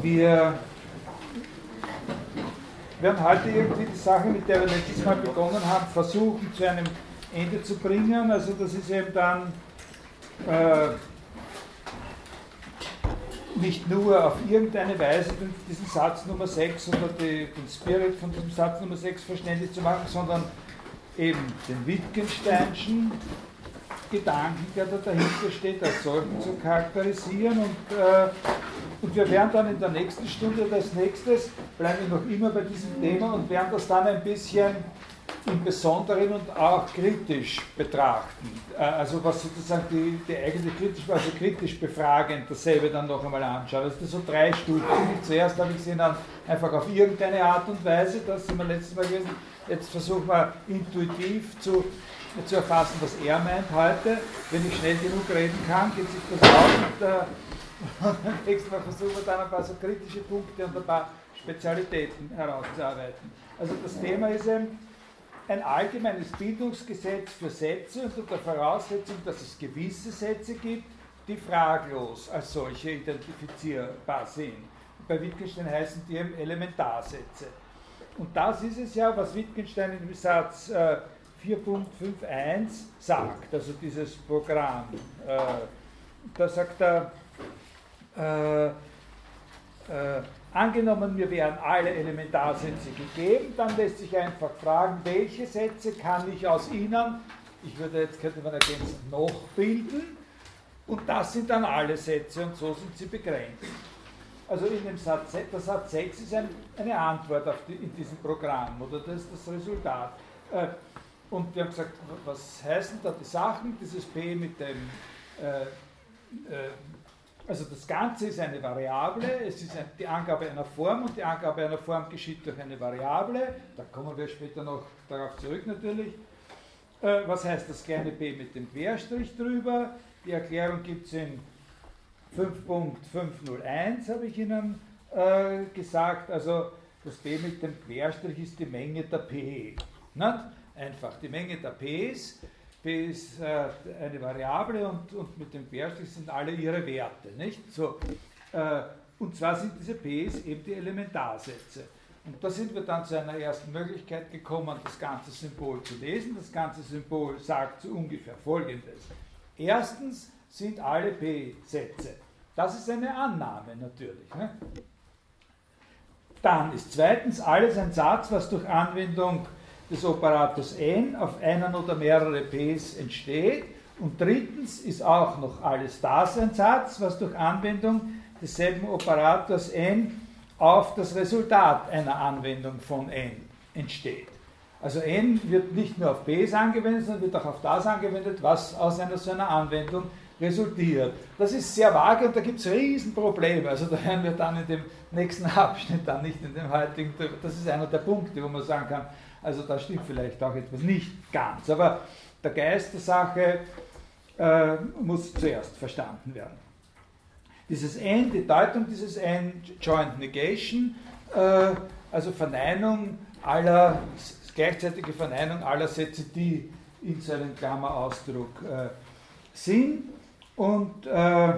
wir werden heute irgendwie die Sache, mit der wir letztes Mal begonnen haben, versuchen zu einem Ende zu bringen. Also das ist eben dann äh, nicht nur auf irgendeine Weise diesen Satz Nummer 6 oder die, den Spirit von diesem Satz Nummer 6 verständlich zu machen, sondern eben den Wittgensteinschen Gedanken, der da dahinter steht, als solchen zu charakterisieren. Und, äh, und wir werden dann in der nächsten Stunde als nächstes, bleiben wir noch immer bei diesem Thema und werden das dann ein bisschen im Besonderen und auch kritisch betrachten. Äh, also was sozusagen die, die eigene kritisch, also kritisch befragend dasselbe dann noch einmal anschauen. Also das sind so drei Stufen. Zuerst habe ich sie dann einfach auf irgendeine Art und Weise, das sind wir letztes Mal gewesen. Jetzt versuchen wir intuitiv zu, zu erfassen, was er meint heute. Wenn ich schnell genug reden kann, geht sich das aus und äh, beim nächsten Mal versuchen wir dann ein paar so kritische Punkte und ein paar Spezialitäten herauszuarbeiten. Also das Thema ist eben, ein allgemeines Bildungsgesetz für Sätze unter der Voraussetzung, dass es gewisse Sätze gibt, die fraglos als solche identifizierbar sind. Bei Wittgenstein heißen die eben Elementarsätze. Und das ist es ja, was Wittgenstein in dem Satz äh, 4.51 sagt, also dieses Programm. Äh, da sagt er, äh, äh Angenommen, mir wären alle Elementarsätze gegeben, dann lässt sich einfach fragen, welche Sätze kann ich aus ihnen, ich würde jetzt, könnte man ergänzen, noch bilden, und das sind dann alle Sätze und so sind sie begrenzt. Also in dem Satz, der Satz 6 ist ein, eine Antwort die, in diesem Programm, oder das ist das Resultat. Äh, und wir haben gesagt, was heißen da die Sachen, dieses P mit dem äh, äh, also das Ganze ist eine Variable, es ist die Angabe einer Form und die Angabe einer Form geschieht durch eine Variable. Da kommen wir später noch darauf zurück natürlich. Äh, was heißt das kleine b mit dem Querstrich drüber? Die Erklärung gibt es in 5.501, habe ich Ihnen äh, gesagt. Also das b mit dem Querstrich ist die Menge der p. Einfach die Menge der p's P ist äh, eine Variable und, und mit dem Querstrich sind alle ihre Werte. Nicht? So, äh, und zwar sind diese Ps eben die Elementarsätze. Und da sind wir dann zu einer ersten Möglichkeit gekommen, das ganze Symbol zu lesen. Das ganze Symbol sagt so ungefähr Folgendes. Erstens sind alle P-Sätze. Das ist eine Annahme natürlich. Ne? Dann ist zweitens alles ein Satz, was durch Anwendung des Operators n auf einen oder mehrere Ps entsteht. Und drittens ist auch noch alles das ein Satz, was durch Anwendung desselben Operators n auf das Resultat einer Anwendung von n entsteht. Also n wird nicht nur auf Ps angewendet, sondern wird auch auf das angewendet, was aus einer so einer Anwendung resultiert. Das ist sehr vage und da gibt es Riesenprobleme. Also da hören wir dann in dem nächsten Abschnitt, dann nicht in dem heutigen, das ist einer der Punkte, wo man sagen kann, also da stimmt vielleicht auch etwas nicht ganz. Aber der Geist der Sache äh, muss zuerst verstanden werden. Dieses N, die Deutung dieses N, Joint Negation, äh, also Verneinung aller, gleichzeitige Verneinung aller Sätze, die in seinem Klammerausdruck äh, sind. Und äh,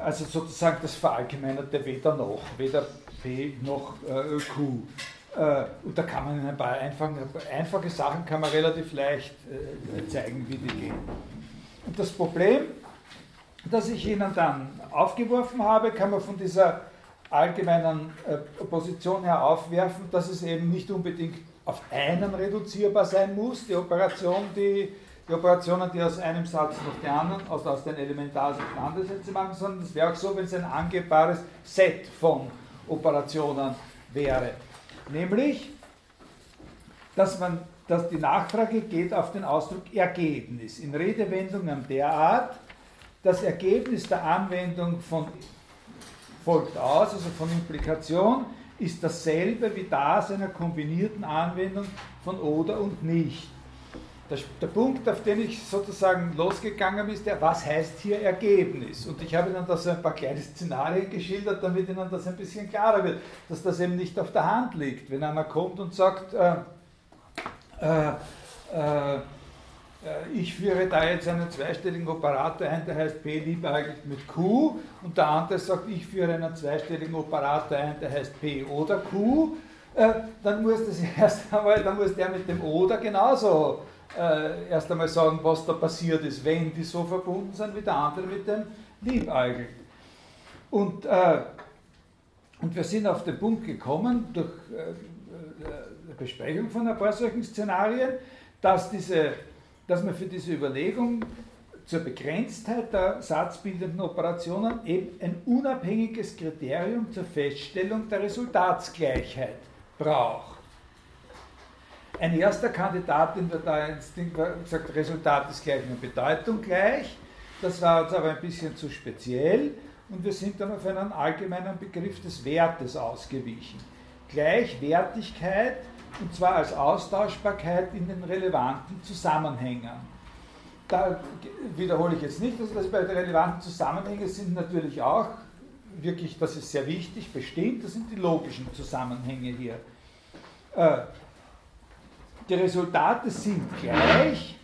also sozusagen das Verallgemeinerte weder noch, weder P noch äh, Q. Äh, und da kann man ein paar einfache, einfache Sachen kann man relativ leicht äh, zeigen, wie die gehen. Und das Problem, das ich Ihnen dann aufgeworfen habe, kann man von dieser allgemeinen äh, Position her aufwerfen, dass es eben nicht unbedingt auf einen reduzierbar sein muss, die Operation, die, die Operationen, die aus einem Satz noch die anderen, also aus den Elementarsätzen andere machen, sondern es wäre auch so, wenn es ein angebbares Set von Operationen wäre. Nämlich, dass, man, dass die Nachfrage geht auf den Ausdruck Ergebnis. In Redewendungen derart, das Ergebnis der Anwendung von folgt aus, also von Implikation, ist dasselbe wie das einer kombinierten Anwendung von oder und nicht. Der, der, Punkt, auf den ich sozusagen losgegangen bin, ist der, was heißt hier Ergebnis? Und ich habe Ihnen da so ein paar kleine Szenarien geschildert, damit Ihnen das ein bisschen klarer wird, dass das eben nicht auf der Hand liegt. Wenn einer kommt und sagt, äh, äh, äh, äh, ich führe da jetzt einen zweistelligen Operator ein, der heißt P liebäugelt mit Q und der andere sagt, ich führe einen zweistelligen Operator ein, der heißt P oder Q, äh, dann muss das erst einmal, dann muss der mit dem oder genauso äh, erst einmal sagen, was da passiert ist, wenn die so verbunden sind wie der andere mit dem liebäugelt. Und, äh, und wir sind auf den Punkt gekommen, durch äh, äh, Besprechung von ein paar solchen Szenarien, dass diese dass man für diese Überlegung zur Begrenztheit der satzbildenden Operationen eben ein unabhängiges Kriterium zur Feststellung der Resultatsgleichheit braucht. Ein erster Kandidat, den wir da ins Ding gesagt, Resultat ist gleich eine Bedeutung gleich. Das war uns aber ein bisschen zu speziell und wir sind dann auf einen allgemeinen Begriff des Wertes ausgewichen. Gleichwertigkeit und zwar als Austauschbarkeit in den relevanten Zusammenhängen. Da wiederhole ich jetzt nicht, dass bei den relevanten Zusammenhängen sind natürlich auch wirklich, das ist sehr wichtig, bestimmt, das sind die logischen Zusammenhänge hier. Die Resultate sind gleich,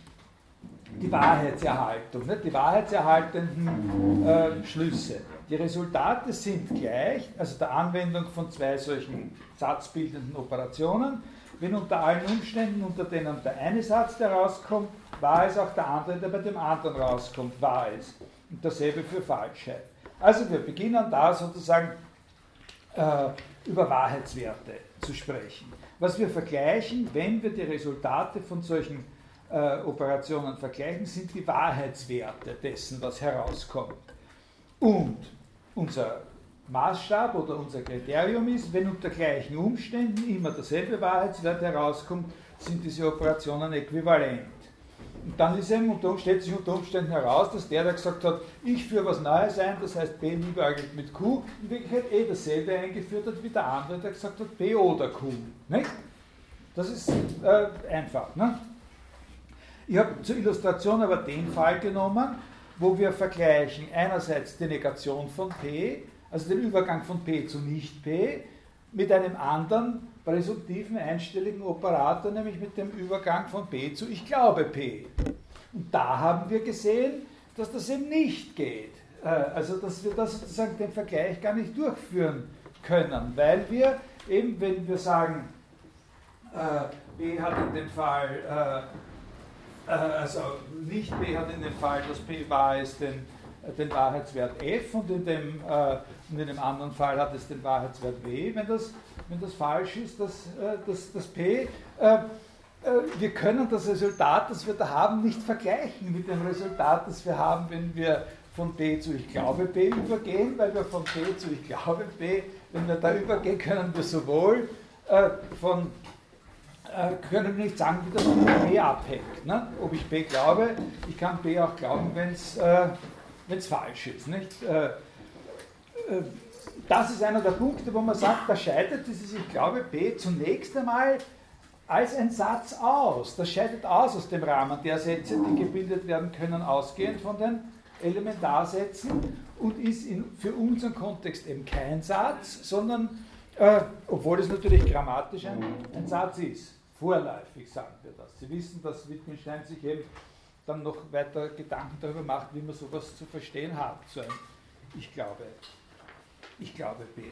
die Wahrheitserhaltung, nicht? die wahrheitserhaltenden äh, Schlüsse. Die Resultate sind gleich, also der Anwendung von zwei solchen satzbildenden Operationen, wenn unter allen Umständen, unter denen der eine Satz, der rauskommt, wahr ist, auch der andere, der bei dem anderen rauskommt, wahr ist. Und dasselbe für Falschheit. Also wir beginnen da sozusagen äh, über Wahrheitswerte zu sprechen. Was wir vergleichen, wenn wir die Resultate von solchen äh, Operationen vergleichen, sind die Wahrheitswerte dessen, was herauskommt. Und unser Maßstab oder unser Kriterium ist, wenn unter gleichen Umständen immer derselbe Wahrheitswert herauskommt, sind diese Operationen äquivalent. Und dann ist eben unter, stellt sich unter Umständen heraus, dass der, der gesagt hat, ich führe was Neues ein, das heißt B liebäugelt mit Q, in Wirklichkeit eh dasselbe eingeführt hat wie der andere, der gesagt hat B oder Q. Nicht? Das ist äh, einfach. Ne? Ich habe zur Illustration aber den Fall genommen, wo wir vergleichen einerseits die Negation von P also den Übergang von P zu Nicht-P, mit einem anderen präsumtiven einstelligen Operator, nämlich mit dem Übergang von P zu Ich glaube P. Und da haben wir gesehen, dass das eben nicht geht. Äh, also dass wir das sozusagen den Vergleich gar nicht durchführen können, weil wir eben, wenn wir sagen, äh, B hat in dem Fall, äh, also nicht B hat in dem Fall, dass P wahr ist, den, den Wahrheitswert f und in dem und in dem anderen Fall hat es den Wahrheitswert W, wenn das, wenn das falsch ist, das, äh, das, das P. Äh, äh, wir können das Resultat, das wir da haben, nicht vergleichen mit dem Resultat, das wir haben, wenn wir von B zu Ich glaube B übergehen, weil wir von B zu Ich glaube B, wenn wir da übergehen, können wir sowohl von können wir nicht sagen, wie das von B abhängt. Ne? Ob ich B glaube, ich kann B auch glauben, wenn es falsch ist. Nicht? Äh, das ist einer der Punkte, wo man sagt, da scheidet dieses Ich glaube B zunächst einmal als ein Satz aus. Das scheidet aus aus dem Rahmen der Sätze, die gebildet werden können, ausgehend von den Elementarsätzen und ist in, für unseren Kontext eben kein Satz, sondern, äh, obwohl es natürlich grammatisch ein, ein, Satz ist, vorläufig sagen wir das. Sie wissen, dass Wittgenstein sich eben dann noch weiter Gedanken darüber macht, wie man sowas zu verstehen hat, so ein Ich glaube. Ich glaube B.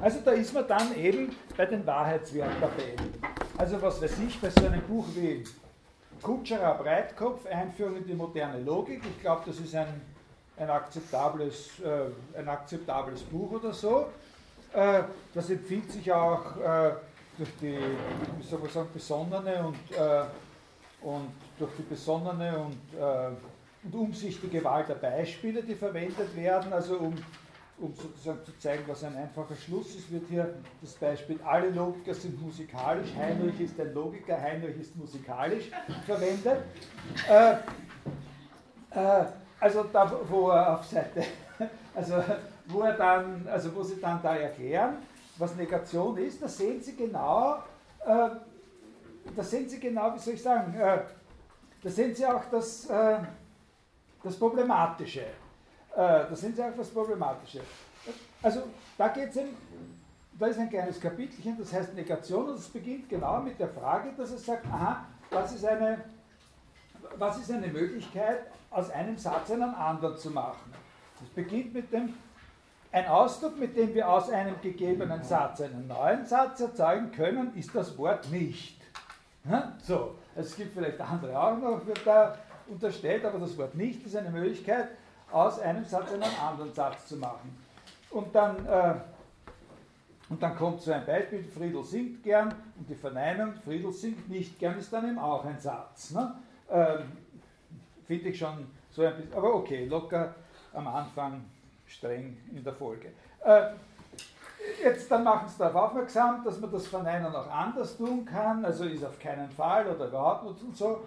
Also da ist man dann eben bei den Wahrheitswerttabellen. Also was weiß ich, bei so einem Buch wie Kutscherer Breitkopf, Einführung in die moderne Logik, ich glaube, das ist ein, ein, akzeptables, äh, ein akzeptables Buch oder so. Äh, das empfiehlt sich auch äh, durch die, wie soll man sagen, besonnene und, äh, und durch die besonnene und, äh, und umsichtige Wahl der Beispiele, die verwendet werden, also um um sozusagen zu zeigen, was ein einfacher Schluss ist, wird hier das Beispiel, alle Logiker sind musikalisch, Heinrich ist ein Logiker, Heinrich ist musikalisch verwendet. Äh, äh, also da, wo er auf Seite, also wo er dann, also wo sie dann da erklären, was Negation ist, da sehen Sie genau, äh, da sehen Sie genau, wie soll ich sagen, äh, da sehen Sie auch das, äh, das Problematische. Äh, das sind einfach das Problematische. Also da geht es da ist ein kleines Kapitelchen, das heißt Negation und es beginnt genau mit der Frage, dass es sagt, aha, was ist eine, was ist eine Möglichkeit, aus einem Satz einen anderen zu machen? Das beginnt mit dem, ein Ausdruck, mit dem wir aus einem gegebenen Satz einen neuen Satz erzeugen können, ist das Wort nicht. So, es gibt vielleicht andere auch noch, wird da unterstellt, aber das Wort nicht ist eine Möglichkeit, aus einem Satz einen anderen Satz zu machen. Und dann, äh, und dann kommt so ein Beispiel, Friedel singt gern und die Verneinung, Friedel singt nicht gern, ist dann eben auch ein Satz. Ne? Äh, Finde ich schon so ein bisschen, aber okay, locker am Anfang, streng in der Folge. Äh, jetzt dann machen Sie darauf aufmerksam, dass man das Verneinen auch anders tun kann, also ist auf keinen Fall oder überhaupt nicht und so.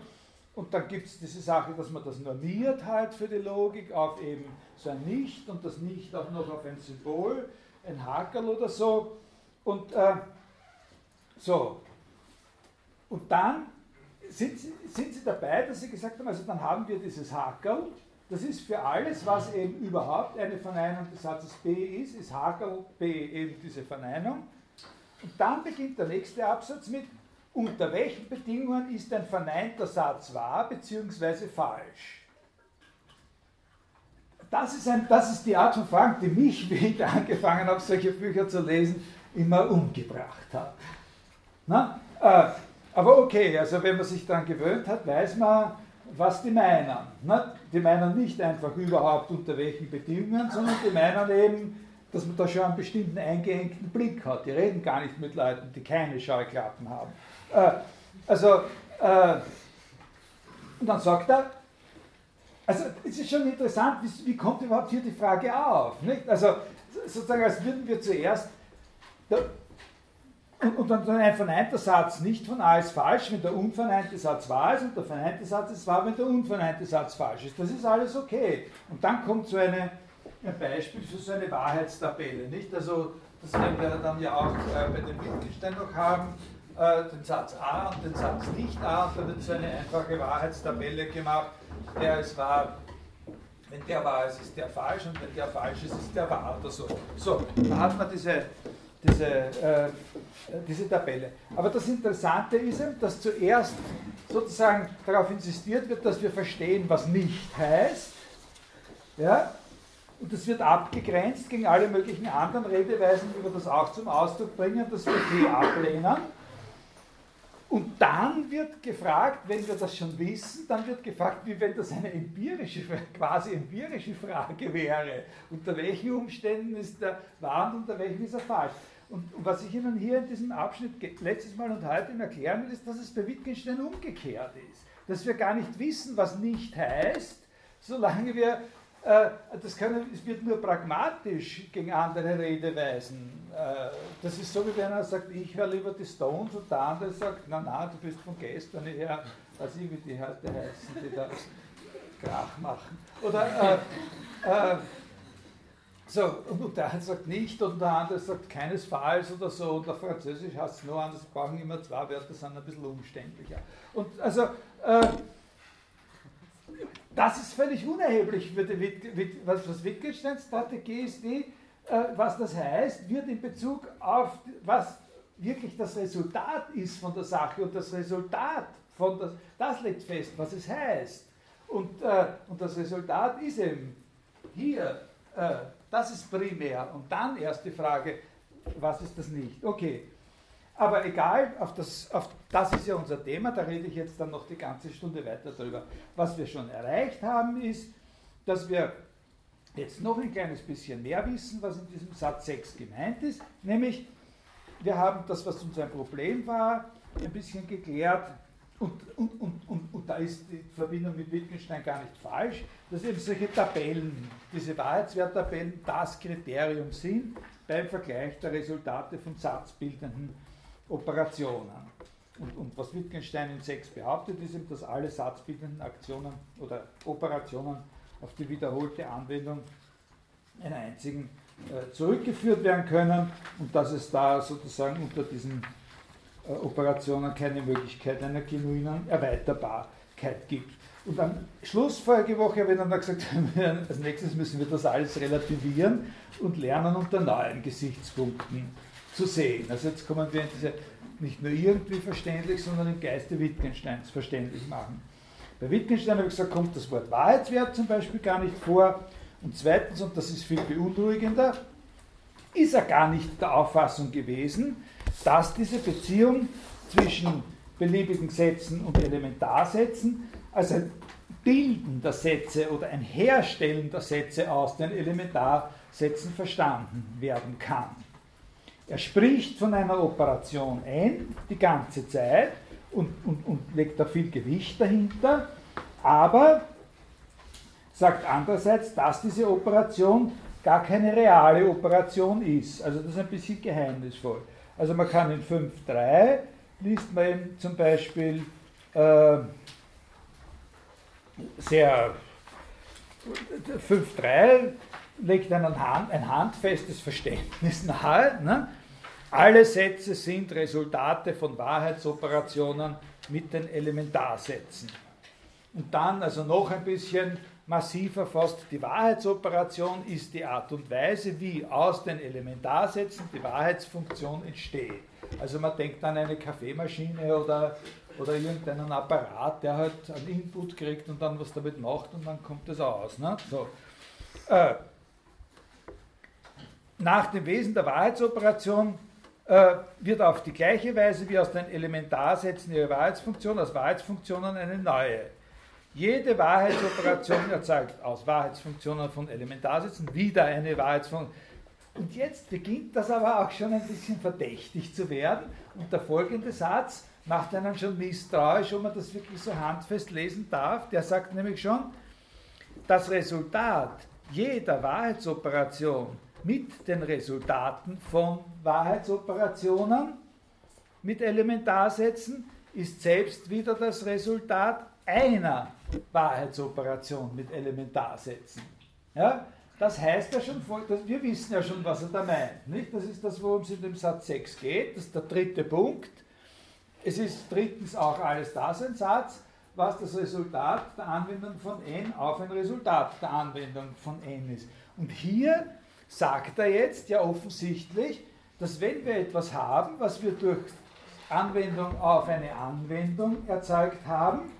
Und dann gibt es diese Sache, dass man das normiert halt für die Logik auf eben so ein Nicht und das Nicht auch noch auf ein Symbol, ein Hakel oder so. Und äh, so. Und dann sind Sie, sind Sie dabei, dass Sie gesagt haben, also dann haben wir dieses Hakel. Das ist für alles, was eben überhaupt eine Verneinung des Satzes B ist, ist Hakel B eben diese Verneinung. Und dann beginnt der nächste Absatz mit, unter welchen Bedingungen ist ein verneinter Satz wahr bzw. falsch? Das ist, ein, das ist die Art von Fragen, die mich, wie ich angefangen habe, solche Bücher zu lesen, immer umgebracht hat. Na? Äh, aber okay, also wenn man sich daran gewöhnt hat, weiß man, was die meinen. Na? Die meinen nicht einfach überhaupt unter welchen Bedingungen, sondern die meinen eben, dass man da schon einen bestimmten eingehängten Blick hat. Die reden gar nicht mit Leuten, die keine Scheuklappen haben. Äh, also, äh, und dann sagt er, also es ist schon interessant, wie, wie kommt überhaupt hier die Frage auf? Nicht? Also sozusagen, als würden wir zuerst, da, und, und, dann ein verneinter Satz nicht von A ist falsch, wenn der unverneinte Satz wahr ist und der verneinte Satz ist wahr, wenn der unverneinte Satz falsch ist. Das ist alles okay. Und dann kommt so eine, ein Beispiel für so eine Wahrheitstabelle. Nicht? Also das werden wir dann ja auch äh, bei dem Wittgenstein noch haben äh, den Satz A und den Satz nicht A und da wird so eine einfache Wahrheitstabelle gemacht, der ist wahr, wenn der wahr ist, ist der falsch und wenn der falsch ist, ist der wahr oder so. So, da hat man diese, diese, äh, diese Tabelle. Aber das Interessante ist eben, dass zuerst sozusagen darauf insistiert wird, dass wir verstehen, was nicht heißt. Ja? Und das wird abgegrenzt gegen alle möglichen anderen Redeweisen, wie wir das auch zum Ausdruck bringen, dass wir die ablehnen. Und dann wird gefragt, wenn wir das schon wissen, dann wird gefragt, wie wenn das eine empirische, quasi empirische Frage wäre. Unter welchen Umständen ist der wahr und unter welchen ist er falsch? Und was ich Ihnen hier in diesem Abschnitt letztes Mal und heute erklären will, ist, dass es bei Wittgenstein umgekehrt ist. Dass wir gar nicht wissen, was nicht heißt, solange wir das können, es wird nur pragmatisch gegen andere Redeweisen. Äh, das ist so, wie wenn er sagt, ich höre lieber die Stones und der andere sagt, na na, du bist von gestern her, weiß ich, wie die heute heißen, die da Krach machen. Oder äh, äh, so, und der eine sagt nicht und der andere sagt keinesfalls oder so. Und der Französisch heißt es nur anders, brauchen immer zwei Wörter, sind ein bisschen umständlicher. Und also, äh, das ist völlig unerheblich was, was Wittgensteins Strategie ist, die, äh, was das heißt, wird in Bezug auf was wirklich das Resultat ist von der Sache und das Resultat von das, das legt fest, was es heißt. Und, äh, und das Resultat ist eben hier, äh, das ist primär. Und dann erst die Frage, was ist das nicht? Okay, aber egal, auf das, auf das ist ja unser Thema, da rede ich jetzt dann noch die ganze Stunde weiter darüber. Was wir schon erreicht haben, ist, dass wir jetzt noch ein kleines bisschen mehr wissen, was in diesem Satz 6 gemeint ist, nämlich wir haben das, was uns ein Problem war, ein bisschen geklärt und, und, und, und, da ist die Verbindung mit Wittgenstein gar nicht falsch, dass eben solche Tabellen, diese Wahrheitswerttabellen das Kriterium sind beim Vergleich der Resultate von satzbildenden Operationen. Und, und, was Wittgenstein in 6 behauptet, ist eben, dass alle satzbildenden Aktionen oder Operationen auf die wiederholte Anwendung einer einzigen äh, zurückgeführt werden können und dass es da sozusagen unter diesen äh, Operationen keine Möglichkeit einer genuinen Erweiterbarkeit gibt. Und am Schluss vorige Woche habe ich dann gesagt, als nächstes müssen wir das alles relativieren und lernen unter neuen Gesichtspunkten zu sehen. Also jetzt kommen wir in diese nicht nur irgendwie verständlich, sondern im Geiste Wittgensteins verständlich machen. Bei Wittgenstein habe ich gesagt, kommt das Wort Wahrheitswert zum Beispiel gar nicht vor. Und zweitens, und das ist viel beunruhigender, ist er gar nicht der Auffassung gewesen, dass diese Beziehung zwischen beliebigen Sätzen und Elementarsätzen als ein Bilden der Sätze oder ein Herstellen der Sätze aus den Elementarsätzen verstanden werden kann. Er spricht von einer Operation n die ganze Zeit und, und, und legt da viel Gewicht dahinter, aber sagt andererseits, dass diese Operation gar keine reale Operation ist. Also das ist ein bisschen geheimnisvoll. Also man kann in 5.3 liest man zum Beispiel äh, sehr 5.3 legt einen Hand, ein handfestes Verständnis nahe. Ne? Alle Sätze sind Resultate von Wahrheitsoperationen mit den Elementarsätzen. Und dann, also noch ein bisschen massiver fast, die Wahrheitsoperation ist die Art und Weise, wie aus den Elementarsätzen die Wahrheitsfunktion entsteht. Also man denkt an eine Kaffeemaschine oder, oder irgendeinen Apparat, der halt einen Input kriegt und dann was damit macht und dann kommt es aus. Ne? So. Äh, nach dem Wesen der Wahrheitsoperation äh, wird auf die gleiche Weise wie aus den Elementarsätzen ihre Wahrheitsfunktion, aus Wahrheitsfunktionen eine neue. Jede Wahrheitsoperation erzeugt aus Wahrheitsfunktionen von Elementarsätzen wieder eine Wahrheitsfunktion. Und jetzt beginnt das aber auch schon ein bisschen verdächtig zu werden. Und der folgende Satz macht einen schon misstrauisch, ob man das wirklich so handfest lesen darf. Der sagt nämlich schon, das Resultat jeder Wahrheitsoperation mit den Resultaten von Wahrheitsoperationen mit Elementarsätzen ist selbst wieder das Resultat einer Wahrheitsoperation mit Elementarsätzen. Ja? Das heißt ja schon, wir wissen ja schon, was er da meint. Nicht? Das ist das, worum es in dem Satz 6 geht. Das ist der dritte Punkt. Es ist drittens auch alles das ein Satz, was das Resultat der Anwendung von n auf ein Resultat der Anwendung von n ist. Und hier sagt er jetzt ja offensichtlich, dass wenn wir etwas haben, was wir durch Anwendung auf eine Anwendung erzeugt haben,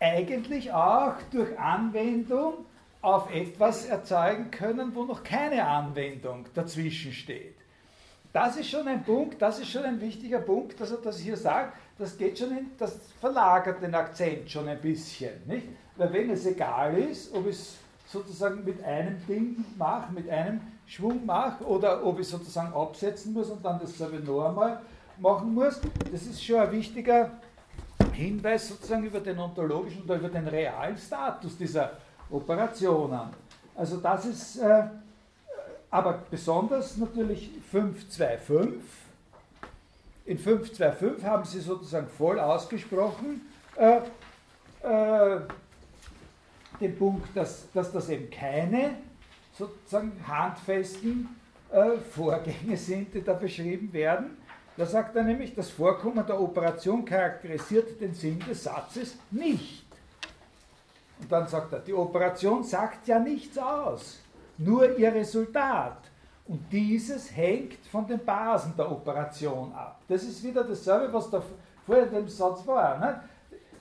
eigentlich auch durch Anwendung auf etwas erzeugen können, wo noch keine Anwendung dazwischen steht. Das ist schon ein Punkt, das ist schon ein wichtiger Punkt, dass er das hier sagt. Das geht schon in, das verlagert den Akzent schon ein bisschen, nicht? Weil wenn es egal ist, ob es sozusagen mit einem Ding mache, mit einem Schwung mache oder ob ich sozusagen absetzen muss und dann dasselbe noch einmal machen muss. Das ist schon ein wichtiger Hinweis sozusagen über den ontologischen oder über den realen Status dieser Operationen. Also das ist äh, aber besonders natürlich 525. In 525 haben Sie sozusagen voll ausgesprochen, äh, äh, den Punkt, dass, dass das eben keine sozusagen handfesten äh, Vorgänge sind, die da beschrieben werden. Da sagt er nämlich, das Vorkommen der Operation charakterisiert den Sinn des Satzes nicht. Und dann sagt er, die Operation sagt ja nichts aus, nur ihr Resultat. Und dieses hängt von den Basen der Operation ab. Das ist wieder dasselbe, was da vorher dem Satz war. Ne?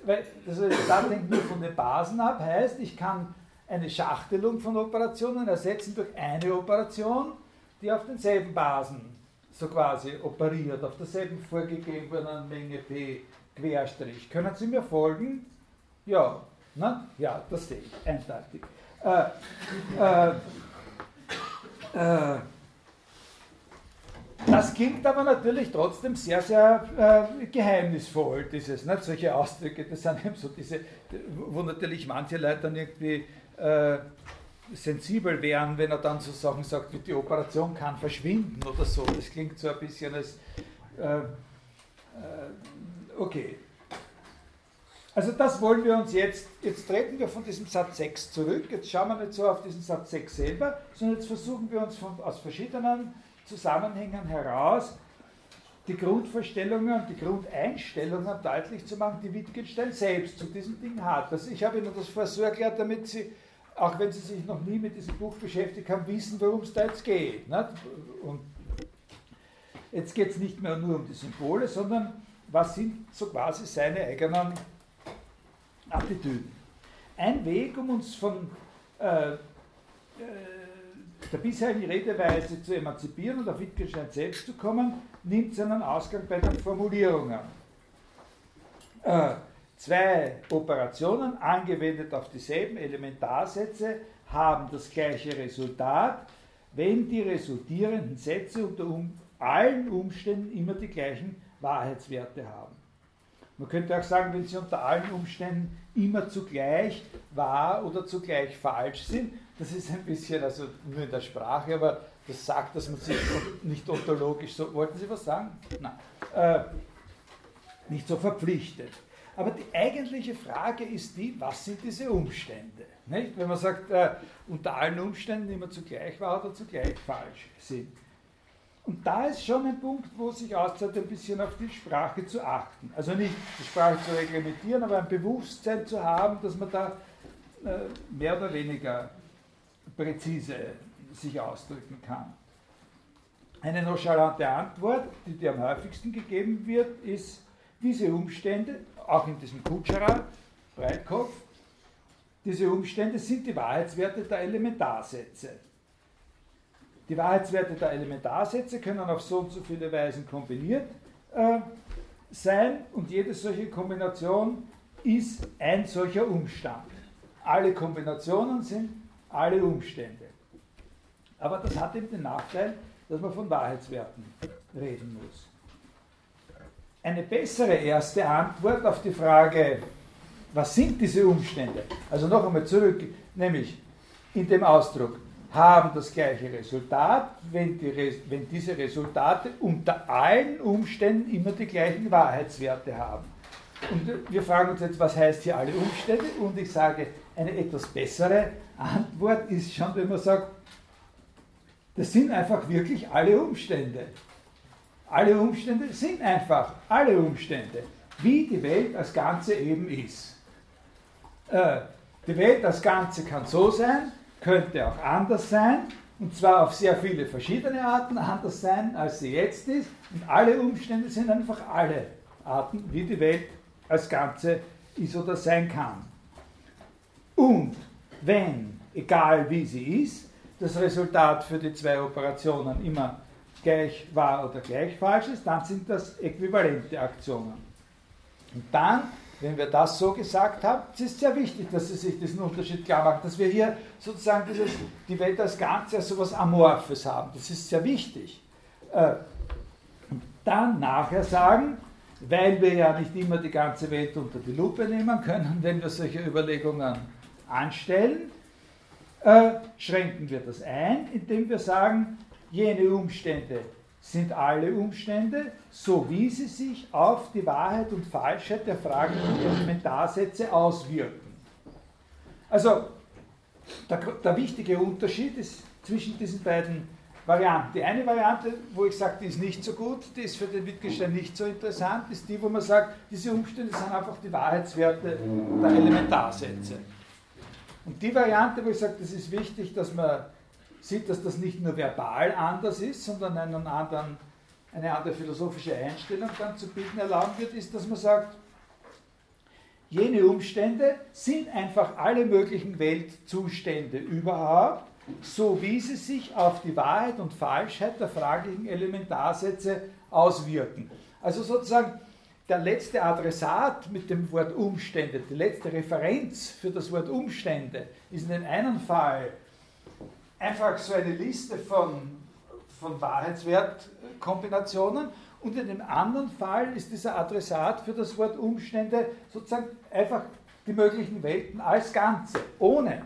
Weil das Resultat hängt nur von den Basen ab, heißt, ich kann eine Schachtelung von Operationen ersetzen durch eine Operation, die auf denselben Basen so quasi operiert, auf derselben vorgegebenen Menge P Querstrich. Können Sie mir folgen? Ja, ne? ja, das sehe ich, eindeutig. Äh, äh, äh, das klingt aber natürlich trotzdem sehr, sehr äh, geheimnisvoll, dieses, nicht? solche Ausdrücke, das sind eben so diese, wo natürlich manche Leute dann irgendwie äh, sensibel wären, wenn er dann so Sachen sagt, wie die Operation kann verschwinden oder so. Das klingt so ein bisschen als, äh, äh okay. Also das wollen wir uns jetzt, jetzt treten wir von diesem Satz 6 zurück, jetzt schauen wir nicht so auf diesen Satz 6 selber, sondern jetzt versuchen wir uns von, aus verschiedenen Zusammenhängen heraus die Grundvorstellungen und die Grundeinstellungen deutlich zu machen, die Wittgenstein selbst zu diesem Ding hat. Also ich habe Ihnen das vorher so erklärt, damit Sie, auch wenn Sie sich noch nie mit diesem Buch beschäftigt haben, wissen, worum es da jetzt geht. Nicht? Und jetzt geht es nicht mehr nur um die Symbole, sondern was sind so quasi seine eigenen Attitüden. Ein Weg, um uns von äh, äh, der bisherigen Redeweise zu emanzipieren und auf Wittgenstein selbst zu kommen, nimmt seinen Ausgang bei den Formulierungen. Äh, zwei Operationen, angewendet auf dieselben Elementarsätze, haben das gleiche Resultat, wenn die resultierenden Sätze unter um, allen Umständen immer die gleichen Wahrheitswerte haben. Man könnte auch sagen, wenn sie unter allen Umständen immer zugleich wahr oder zugleich falsch sind, das ist ein bisschen, also nur in der Sprache, aber das sagt, dass man sich nicht ontologisch so, wollten Sie was sagen? Nein, äh, nicht so verpflichtet. Aber die eigentliche Frage ist die, was sind diese Umstände? Nicht? Wenn man sagt, äh, unter allen Umständen immer zugleich wahr oder zugleich falsch sind. Und da ist schon ein Punkt, wo sich auszahlt, ein bisschen auf die Sprache zu achten. Also nicht die Sprache zu reglementieren, aber ein Bewusstsein zu haben, dass man da äh, mehr oder weniger präzise sich ausdrücken kann. Eine nonchalante Antwort, die dir am häufigsten gegeben wird, ist, diese Umstände, auch in diesem Kutscherer, Breitkopf, diese Umstände sind die Wahrheitswerte der Elementarsätze. Die Wahrheitswerte der Elementarsätze können auf so und so viele Weisen kombiniert äh, sein und jede solche Kombination ist ein solcher Umstand. Alle Kombinationen sind alle Umstände. Aber das hat eben den Nachteil, dass man von Wahrheitswerten reden muss. Eine bessere erste Antwort auf die Frage, was sind diese Umstände? Also noch einmal zurück, nämlich in dem Ausdruck, haben das gleiche Resultat, wenn, die, wenn diese Resultate unter allen Umständen immer die gleichen Wahrheitswerte haben. Und wir fragen uns jetzt, was heißt hier alle Umstände? Und ich sage, eine etwas bessere Antwort ist schon, wenn man sagt, das sind einfach wirklich alle Umstände. Alle Umstände sind einfach alle Umstände, wie die Welt als Ganze eben ist. Äh, die Welt als Ganze kann so sein, könnte auch anders sein, und zwar auf sehr viele verschiedene Arten anders sein, als sie jetzt ist. Und alle Umstände sind einfach alle Arten, wie die Welt als Ganze ist oder sein kann. Und wenn, egal wie sie ist, das Resultat für die zwei Operationen immer gleich wahr oder gleich falsch ist, dann sind das äquivalente Aktionen. Und dann, wenn wir das so gesagt haben, es ist sehr wichtig, dass Sie sich diesen Unterschied klar machen, dass wir hier sozusagen dieses, die Welt als Ganze als etwas Amorphes haben. Das ist sehr wichtig. Äh, und dann nachher sagen, weil wir ja nicht immer die ganze Welt unter die Lupe nehmen können, wenn wir solche Überlegungen anstellen, äh, schränken wir das ein, indem wir sagen, jene Umstände sind alle Umstände, so wie sie sich auf die Wahrheit und Falschheit der Fragen und Elementarsätze auswirken. Also der, der wichtige Unterschied ist zwischen diesen beiden Varianten. Die eine Variante, wo ich sage, die ist nicht so gut, die ist für den Wittgenstein nicht so interessant, ist die, wo man sagt, diese Umstände sind einfach die Wahrheitswerte der Elementarsätze. Und die Variante, wo ich sage, das ist wichtig, dass man sieht, dass das nicht nur verbal anders ist, sondern einen anderen, eine andere philosophische Einstellung dann zu bilden erlauben wird, ist, dass man sagt, jene Umstände sind einfach alle möglichen Weltzustände überhaupt, so wie sie sich auf die Wahrheit und Falschheit der fraglichen Elementarsätze auswirken. Also sozusagen der letzte Adressat mit dem Wort Umstände, die letzte Referenz für das Wort Umstände ist in dem einen Fall einfach so eine Liste von, von Wahrheitswertkombinationen und in dem anderen Fall ist dieser Adressat für das Wort Umstände sozusagen einfach die möglichen Welten als Ganze, ohne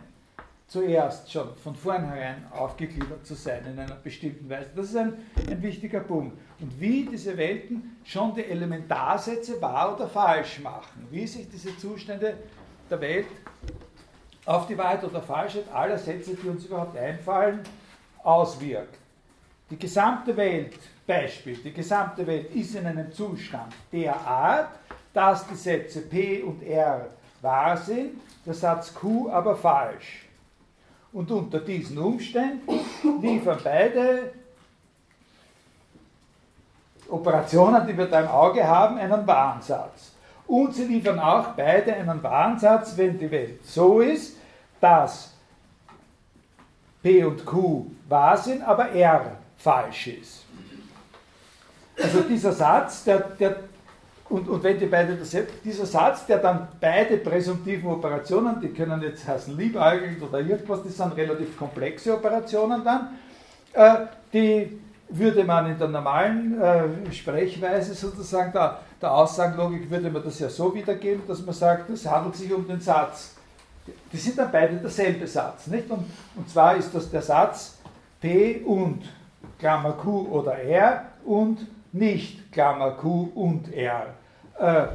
zuerst schon von vornherein aufgegliedert zu sein in einer bestimmten Weise. Das ist ein, ein wichtiger Punkt. Und wie diese Welten schon die Elementarsätze wahr oder falsch machen, wie sich diese Zustände der Welt auf die Wahrheit oder Falschheit aller Sätze, die uns überhaupt einfallen, auswirkt. Die gesamte Welt, Beispiel, die gesamte Welt ist in einem Zustand der Art, dass die Sätze P und R wahr sind, der Satz Q aber falsch. Und unter diesen Umständen liefern beide Operationen, die wir da im Auge haben, einen Warnsatz. Und sie liefern auch beide einen Warnsatz, wenn die Welt so ist, dass P und Q wahr sind, aber R falsch ist. Also dieser Satz, der, der und, und wenn die beide dasselbe, dieser Satz, der dann beide präsumptiven Operationen, die können jetzt heißen liebäugelt oder irgendwas, das sind relativ komplexe Operationen dann, äh, die würde man in der normalen äh, Sprechweise sozusagen, der, der Aussagenlogik würde man das ja so wiedergeben, dass man sagt, es handelt sich um den Satz. Die sind dann beide derselbe Satz. Nicht? Und, und zwar ist das der Satz P und Klammer Q oder R und nicht Klammer Q und R. Äh,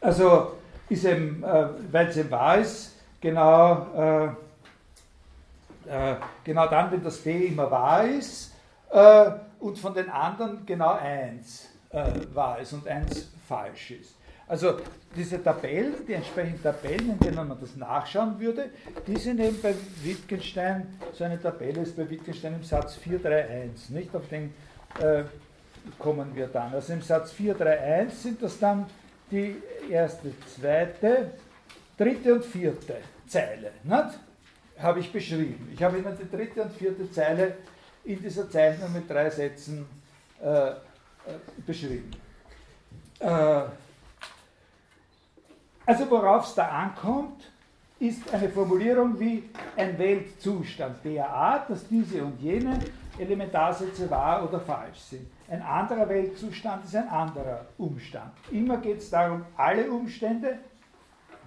also ist eben, äh, weil es eben wahr ist, genau, äh, äh genau dann, wenn das P immer wahr ist äh, und von den anderen genau 1 äh, wahr ist und 1 falsch ist. Also diese Tabellen, die entsprechenden Tabellen, in denen man das nachschauen würde, die sind eben bei Wittgenstein, so eine Tabelle ist bei Wittgenstein im Satz 431, nicht auf den kommen wir dann. Also im Satz 431 sind das dann die erste, zweite, dritte und vierte Zeile. Nicht? Habe ich beschrieben. Ich habe Ihnen die dritte und vierte Zeile in dieser Zeichnung mit drei Sätzen äh, äh, beschrieben. Äh, also worauf es da ankommt, ist eine Formulierung wie ein Weltzustand der Art, dass diese und jene Elementarsätze wahr oder falsch sind. Ein anderer Weltzustand ist ein anderer Umstand. Immer geht es darum, alle Umstände,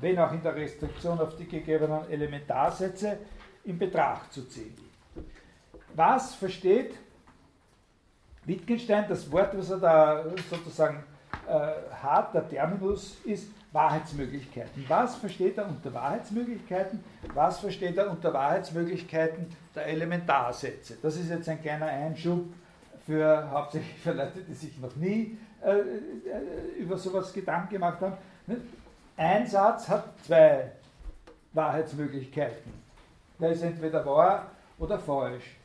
wenn auch in der Restriktion auf die gegebenen Elementarsätze, in Betracht zu ziehen. Was versteht Wittgenstein, das Wort, was er da sozusagen äh, hat, der Terminus ist Wahrheitsmöglichkeiten. Was versteht er unter Wahrheitsmöglichkeiten? Was versteht er unter Wahrheitsmöglichkeiten der Elementarsätze? Das ist jetzt ein kleiner Einschub für hauptsächlich für Leute, die sich noch nie äh, äh, über sowas Gedanken gemacht haben. Ein Satz hat zwei Wahrheitsmöglichkeiten. Der ist entweder wahr oder falsch.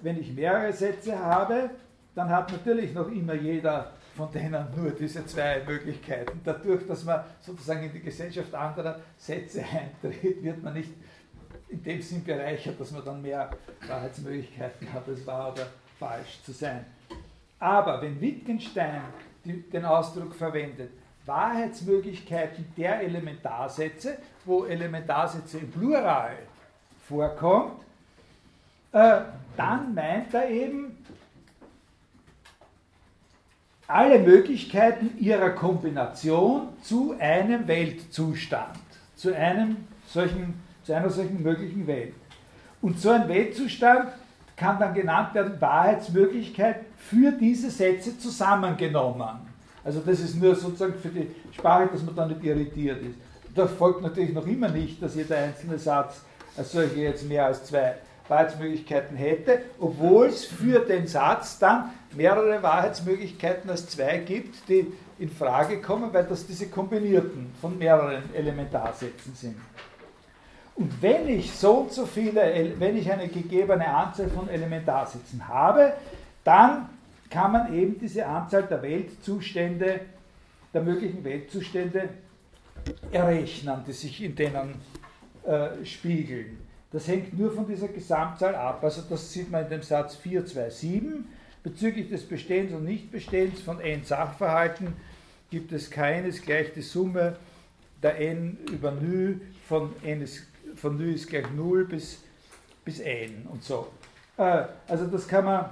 Wenn ich mehrere Sätze habe, dann hat natürlich noch immer jeder von denen nur diese zwei Möglichkeiten. Dadurch, dass man sozusagen in die Gesellschaft anderer Sätze eintritt, wird man nicht in dem Sinn bereichert, dass man dann mehr Wahrheitsmöglichkeiten hat, es wahr oder falsch zu sein. Aber wenn Wittgenstein den Ausdruck verwendet, Wahrheitsmöglichkeiten der Elementarsätze, wo Elementarsätze im Plural vorkommt, äh, dann meint er eben alle Möglichkeiten ihrer Kombination zu einem Weltzustand, zu, einem solchen, zu einer solchen möglichen Welt. Und so ein Weltzustand kann dann genannt werden Wahrheitsmöglichkeit für diese Sätze zusammengenommen. Also das ist nur sozusagen für die Sprache, dass man da nicht irritiert ist. Da folgt natürlich noch immer nicht, dass jeder einzelne Satz als solche jetzt mehr als zwei Wahrheitsmöglichkeiten hätte, obwohl es für den Satz dann mehrere Wahrheitsmöglichkeiten als zwei gibt, die in Frage kommen, weil das diese kombinierten von mehreren Elementarsätzen sind. Und wenn ich so und so viele, wenn ich eine gegebene Anzahl von Elementarsätzen habe, dann kann man eben diese Anzahl der Weltzustände, der möglichen Weltzustände errechnen, die sich in denen äh, spiegeln. Das hängt nur von dieser Gesamtzahl ab. Also das sieht man in dem Satz 427. Bezüglich des Bestehens und Nichtbestehens von n Sachverhalten gibt es keines gleich die Summe der n über nü von n ist, von nü ist gleich 0 bis, bis n und so. Äh, also das kann man,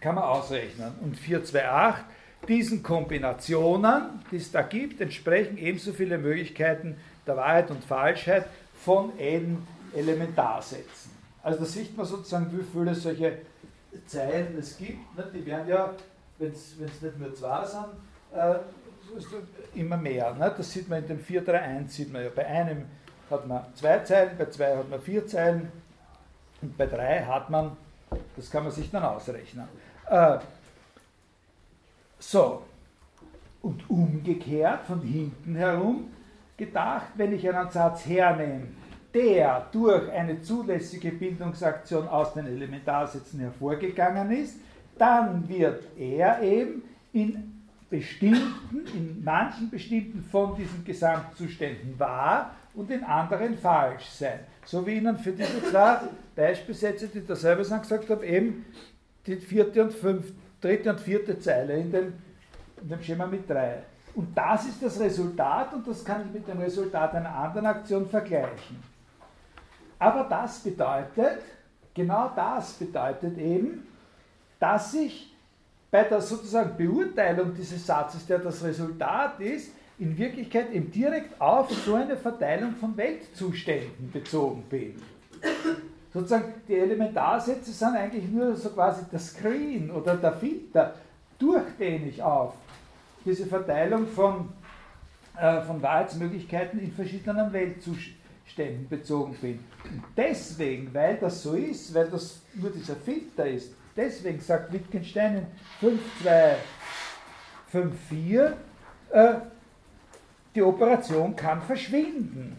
kann man ausrechnen. Und 428, diesen Kombinationen, die es da gibt, entsprechen ebenso viele Möglichkeiten der Wahrheit und Falschheit von n Elementarsätzen. Also da sieht man sozusagen, wie viele solche Zeilen es gibt. Ne? Die werden ja, wenn es nicht nur zwei sind, äh, immer mehr. Ne? Das sieht man in dem 431, sieht man ja. Bei einem hat man zwei Zeilen, bei zwei hat man vier Zeilen und bei drei hat man, das kann man sich dann ausrechnen. Äh, so, und umgekehrt, von hinten herum gedacht, wenn ich einen Satz hernehme, der durch eine zulässige Bildungsaktion aus den Elementarsätzen hervorgegangen ist, dann wird er eben in bestimmten, in manchen bestimmten von diesen Gesamtzuständen wahr und in anderen falsch sein. So wie Ihnen für diese zwei Beispielsätze, die da selber gesagt habe, eben die vierte und fünfte, dritte und vierte Zeile in dem, in dem Schema mit drei. Und das ist das Resultat und das kann ich mit dem Resultat einer anderen Aktion vergleichen. Aber das bedeutet, genau das bedeutet eben, dass ich bei der sozusagen Beurteilung dieses Satzes, der das Resultat ist, in Wirklichkeit eben direkt auf so eine Verteilung von Weltzuständen bezogen bin. Sozusagen die Elementarsätze sind eigentlich nur so quasi der Screen oder der Filter, durch den ich auf diese Verteilung von, äh, von Wahrheitsmöglichkeiten in verschiedenen Weltzuständen bezogen bin. Und deswegen, weil das so ist, weil das nur dieser Filter ist, deswegen sagt Wittgenstein in 5254, äh, die Operation kann verschwinden.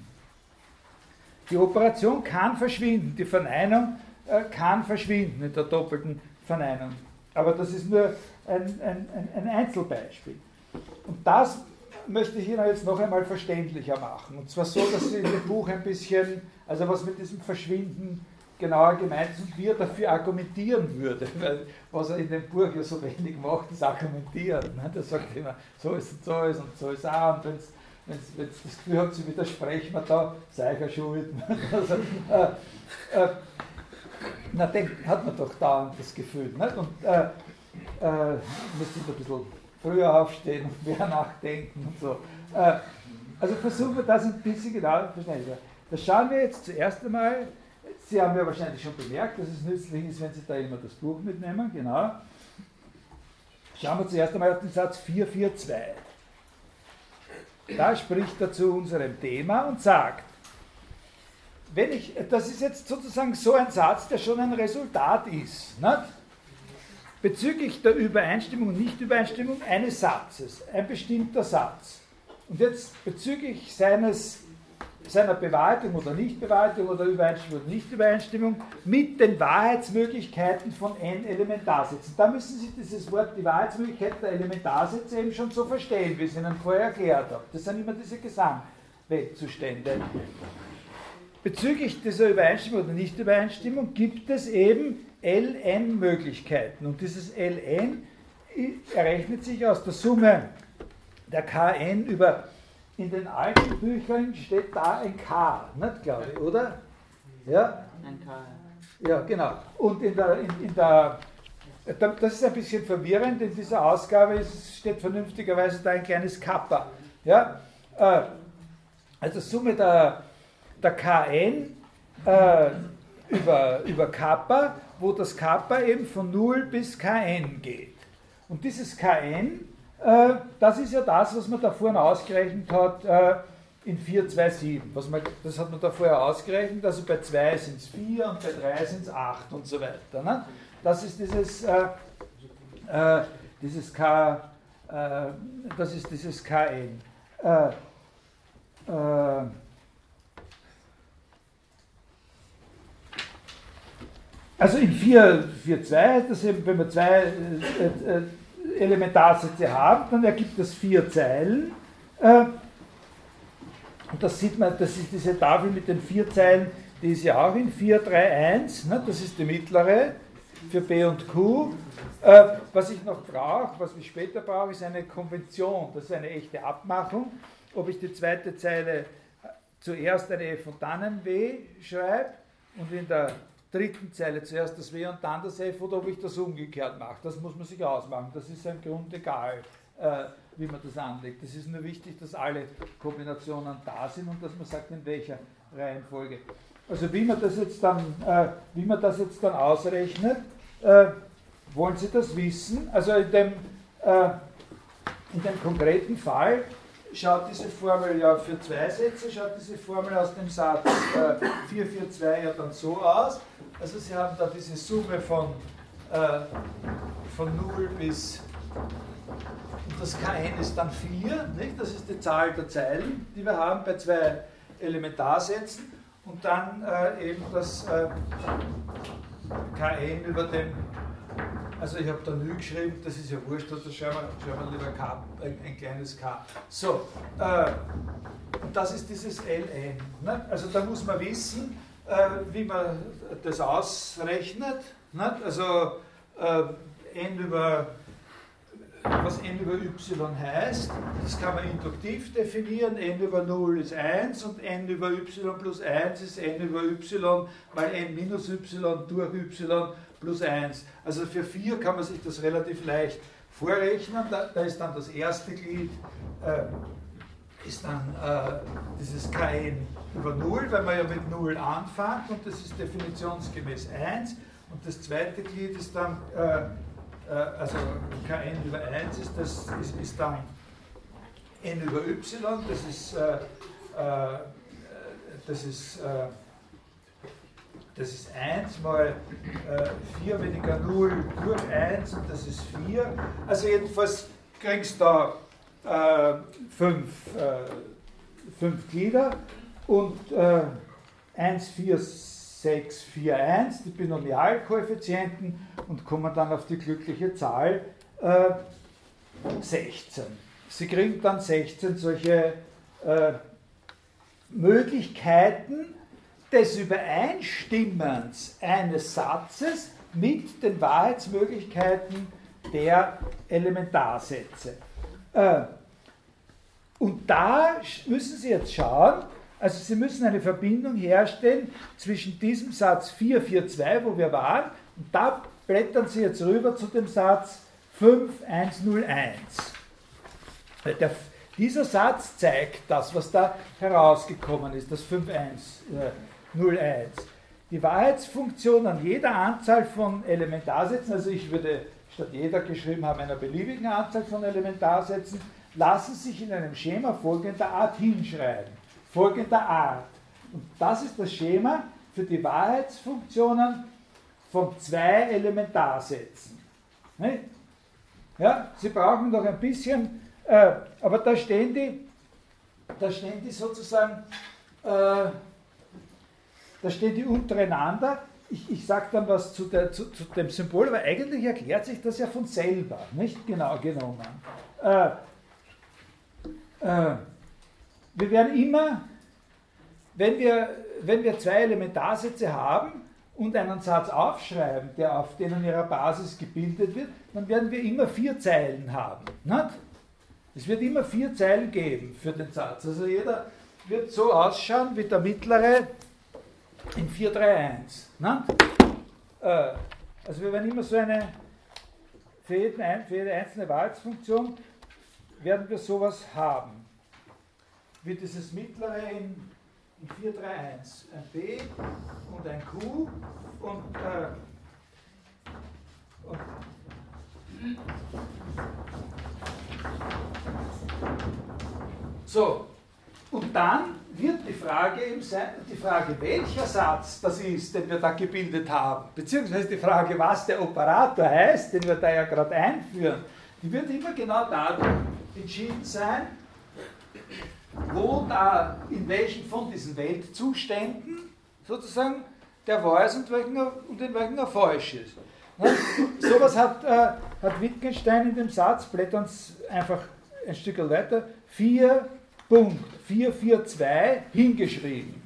Die Operation kann verschwinden, die Verneinung äh, kann verschwinden in der doppelten Verneinung. Aber das ist nur ein, ein, ein Einzelbeispiel. Und das möchte ich Ihnen jetzt noch einmal verständlicher machen. Und zwar so, dass Sie in dem Buch ein bisschen, also was mit diesem Verschwinden genauer gemeint ist und wie er dafür argumentieren würde. Weil was er in dem Buch ja so wenig macht, ist argumentieren. Ne? Der sagt immer, so ist und so ist und so ist auch. Und wenn ihr das Gefühl habt, Sie widersprechen mir da, sei ich ja schuld. also, äh, äh, na, denk, hat man doch dauernd das Gefühl. Nicht? Und äh, äh, müsste ein bisschen früher aufstehen und mehr nachdenken und so. Äh, also versuchen wir das ein bisschen genauer zu verstehen. Das schauen wir jetzt zuerst einmal. Sie haben ja wahrscheinlich schon bemerkt, dass es nützlich ist, wenn Sie da immer das Buch mitnehmen. Genau. Schauen wir zuerst einmal auf den Satz 442. Da spricht er zu unserem Thema und sagt, wenn ich, das ist jetzt sozusagen so ein Satz, der schon ein Resultat ist. Nicht? bezüglich der Übereinstimmung und Nichtübereinstimmung eines Satzes, ein bestimmter Satz. Und jetzt bezüglich seines, seiner Bewahrheitung oder Nichtbewahrheitung oder Übereinstimmung oder Nichtübereinstimmung mit den Wahrheitsmöglichkeiten von n Elementarsätzen. Da müssen Sie dieses Wort, die Wahrheitsmöglichkeit der Elementarsätze eben schon so verstehen, wie ich es Ihnen vorher erklärt habe. Das sind immer diese Gesamtweltzustände. Bezüglich dieser Übereinstimmung oder Nichtübereinstimmung gibt es eben Ln-Möglichkeiten. Und dieses Ln errechnet sich aus der Summe der Kn über, in den alten Büchern steht da ein K, nicht glaube ich, oder? Ja? Ein K. Ja, genau. Und in der, in, in der, das ist ein bisschen verwirrend, in dieser Ausgabe steht vernünftigerweise da ein kleines Kappa. Ja? Äh, also Summe der, der Kn äh, über, über Kappa wo das Kappa eben von 0 bis Kn geht. Und dieses Kn, das ist ja das, was man da vorne ausgerechnet hat äh, in 427. Was man, das hat man da vorher ausgerechnet, also bei 2 sind es 4 und bei 3 sind es 8 und so weiter. Ne? Das ist dieses, äh, äh dieses K, äh, das ist dieses Kn. Äh, Also in 4.2, das eben, wenn äh, äh, Elementarsätze haben, dann ergibt das vier Zeilen. Äh, und das sieht man, das ist diese Tafel mit den vier Zeilen, die ist ja auch in 431, ne, das ist die mittlere für B und Q. Äh, was ich noch brauche, was ich später brauche, ist eine Konvention, das ist eine echte Abmachung, ob ich die zweite Zeile zuerst eine F und dann ein W schreibe und in der dritten Zeile zuerst das W und dann das F oder ob ich das umgekehrt mache. Das muss man sich ausmachen. Das ist im Grunde egal, äh, wie man das anlegt. Es ist nur wichtig, dass alle Kombinationen da sind und dass man sagt, in welcher Reihenfolge. Also wie man das jetzt dann, äh, wie man das jetzt dann ausrechnet, äh, wollen Sie das wissen? Also in dem, äh, in dem konkreten Fall schaut diese Formel ja für zwei Sätze, schaut diese Formel aus dem Satz äh, 442 ja dann so aus. Also Sie haben da diese Summe von, äh, von 0 bis, und das Kn ist dann 4, nicht? das ist die Zahl der Zeilen, die wir haben bei zwei Elementarsätzen und dann äh, eben das äh, Kn über dem Also ich habe da Nü geschrieben, das ist ja wurscht, da schreiben wir, schreiben wir lieber K, ein, ein, kleines K. So, äh, das ist dieses Ln. Ne? Also da muss man wissen, äh, wie man das ausrechnet. Ne? Also äh, n über was n über y heißt. Das kann man induktiv definieren. n über 0 ist 1 und n über y plus 1 ist n über y mal n minus y durch y plus 1. Also für 4 kann man sich das relativ leicht vorrechnen. Da, da ist dann das erste Glied, äh, ist dann äh, dieses kn über 0, weil man ja mit 0 anfängt und das ist definitionsgemäß 1. Und das zweite Glied ist dann äh, äh, also Kn über 1 ist, das ist, ist dann n über y, das ist, äh, äh, das ist, das ist 1 mal äh, 4 weniger 0 durch 1 und das ist 4. Also jedenfalls kriegst du da 5 fünf Glieder und 1, 4, 6, 4, 1, die Binomialkoeffizienten und kommen dann auf die glückliche Zahl äh, 16. Sie kriegen dann 16 solche äh, Möglichkeiten des Übereinstimmens eines Satzes mit den Wahrheitsmöglichkeiten der Elementarsätze. Äh, und da müssen Sie jetzt schauen, also Sie müssen eine Verbindung herstellen zwischen diesem Satz 442, wo wir waren, und da blättern Sie jetzt rüber zu dem Satz 5101. Der, dieser Satz zeigt das, was da herausgekommen ist, das 5101. Die Wahrheitsfunktion an jeder Anzahl von Elementarsätzen, also ich würde statt jeder geschrieben haben, einer beliebigen Anzahl von Elementarsätzen, lassen sich in einem Schema folgender Art hinschreiben folgender Art. Und das ist das Schema für die Wahrheitsfunktionen von zwei Elementarsätzen. Ja, Sie brauchen noch ein bisschen, äh, aber da stehen die, da stehen die sozusagen, äh, da stehen die untereinander. Ich, ich sage dann was zu, der, zu, zu, dem Symbol, aber eigentlich erklärt sich das ja von selber, nicht genau genommen. Äh, äh wir werden immer, wenn wir, wenn wir zwei Elementarsätze haben und einen Satz aufschreiben, der auf denen ihrer Basis gebildet wird, dann werden wir immer vier Zeilen haben. Nicht? Es wird immer vier Zeilen geben für den Satz. Also jeder wird so ausschauen wie der mittlere in 431. Äh, also wir werden immer so eine, für, jeden, für jede einzelne Wahrheitsfunktion werden wir sowas haben wird dieses mittlere in, in 431 ein B und ein Q und, äh, und so, und dann wird die Frage die Frage, welcher Satz das ist, den wir da gebildet haben, beziehungsweise die Frage, was der Operator heißt, den wir da ja gerade einführen, die wird immer genau dadurch entschieden sein, wo da, in welchen von diesen Weltzuständen sozusagen der ist und, welcher, und in welchen er falsch ist. Ne? Sowas hat, äh, hat Wittgenstein in dem Satz, blättern es einfach ein Stück weiter, 4.442 hingeschrieben.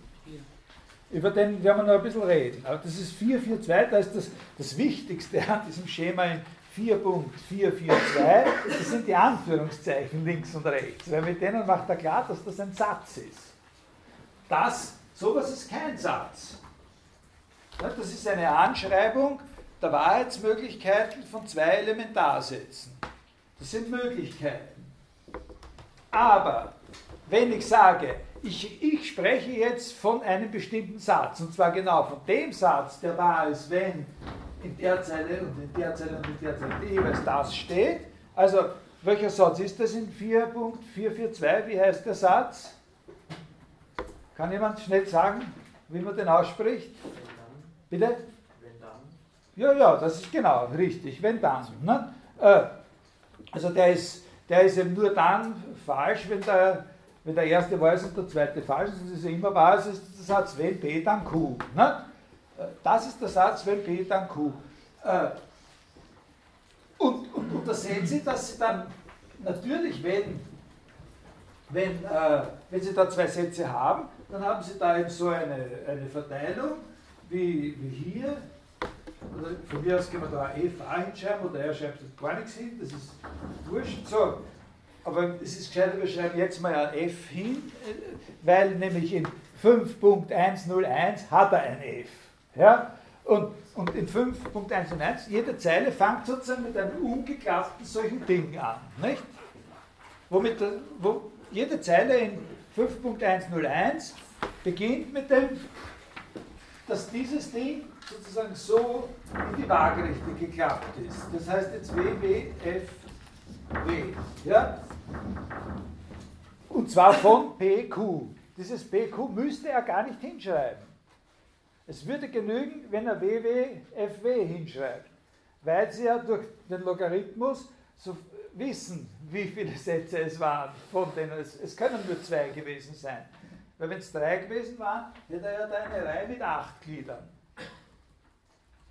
Über den werden wir noch ein bisschen reden. Aber das ist 442, da ist das, das Wichtigste an diesem Schema in 4.442, das sind die Anführungszeichen links und rechts, weil mit denen macht er klar, dass das ein Satz ist. Das, sowas ist kein Satz. Das ist eine Anschreibung der Wahrheitsmöglichkeiten von zwei Elementarsätzen. Das sind Möglichkeiten. Aber wenn ich sage, ich, ich spreche jetzt von einem bestimmten Satz, und zwar genau von dem Satz, der wahr ist, wenn in der Zeile und in der Zeile und in der Zeile jeweils das steht. Also, welcher Satz ist das in 4.442? Wie heißt der Satz? Kann jemand schnell sagen, wie man den ausspricht? Bitte? Wenn dann. Ja, ja, das ist genau richtig, wenn dann. Ne? Äh, also der ist, der ist eben nur dann falsch, wenn der, wenn der erste ist und der zweite falsch ist. Das ist immer wahr, es ist der Satz, wenn B, dann Q. Ne? Das ist der Satz, wenn P dann Q. Äh, Und, und, und da sehen Sie, dass Sie dann natürlich, wenn, wenn, äh, wenn Sie da zwei Sätze haben, dann haben Sie da eben so eine, eine Verteilung wie, wie hier. Oder von mir aus können wir da ein FA hinschreiben oder er schreibt gar nichts hin, das ist wurscht. So, aber es ist gescheiter, wir schreiben jetzt mal ein F hin, weil nämlich in 5.101 hat er ein F. Ja? Und, und in 5.101, jede Zeile fängt sozusagen mit einem umgeklappten solchen Ding an. Nicht? Womit, wo jede Zeile in 5.101 beginnt mit dem, dass dieses Ding sozusagen so in die Waagrechte geklappt ist. Das heißt jetzt W, W, W. Ja? Und zwar von PQ. Dieses PQ müsste er gar nicht hinschreiben. Es würde genügen, wenn er WWFW hinschreibt, weil sie ja durch den Logarithmus so wissen, wie viele Sätze es waren, von denen es, es können nur zwei gewesen sein. Weil wenn es drei gewesen waren, hätte er ja da eine Reihe mit acht Gliedern.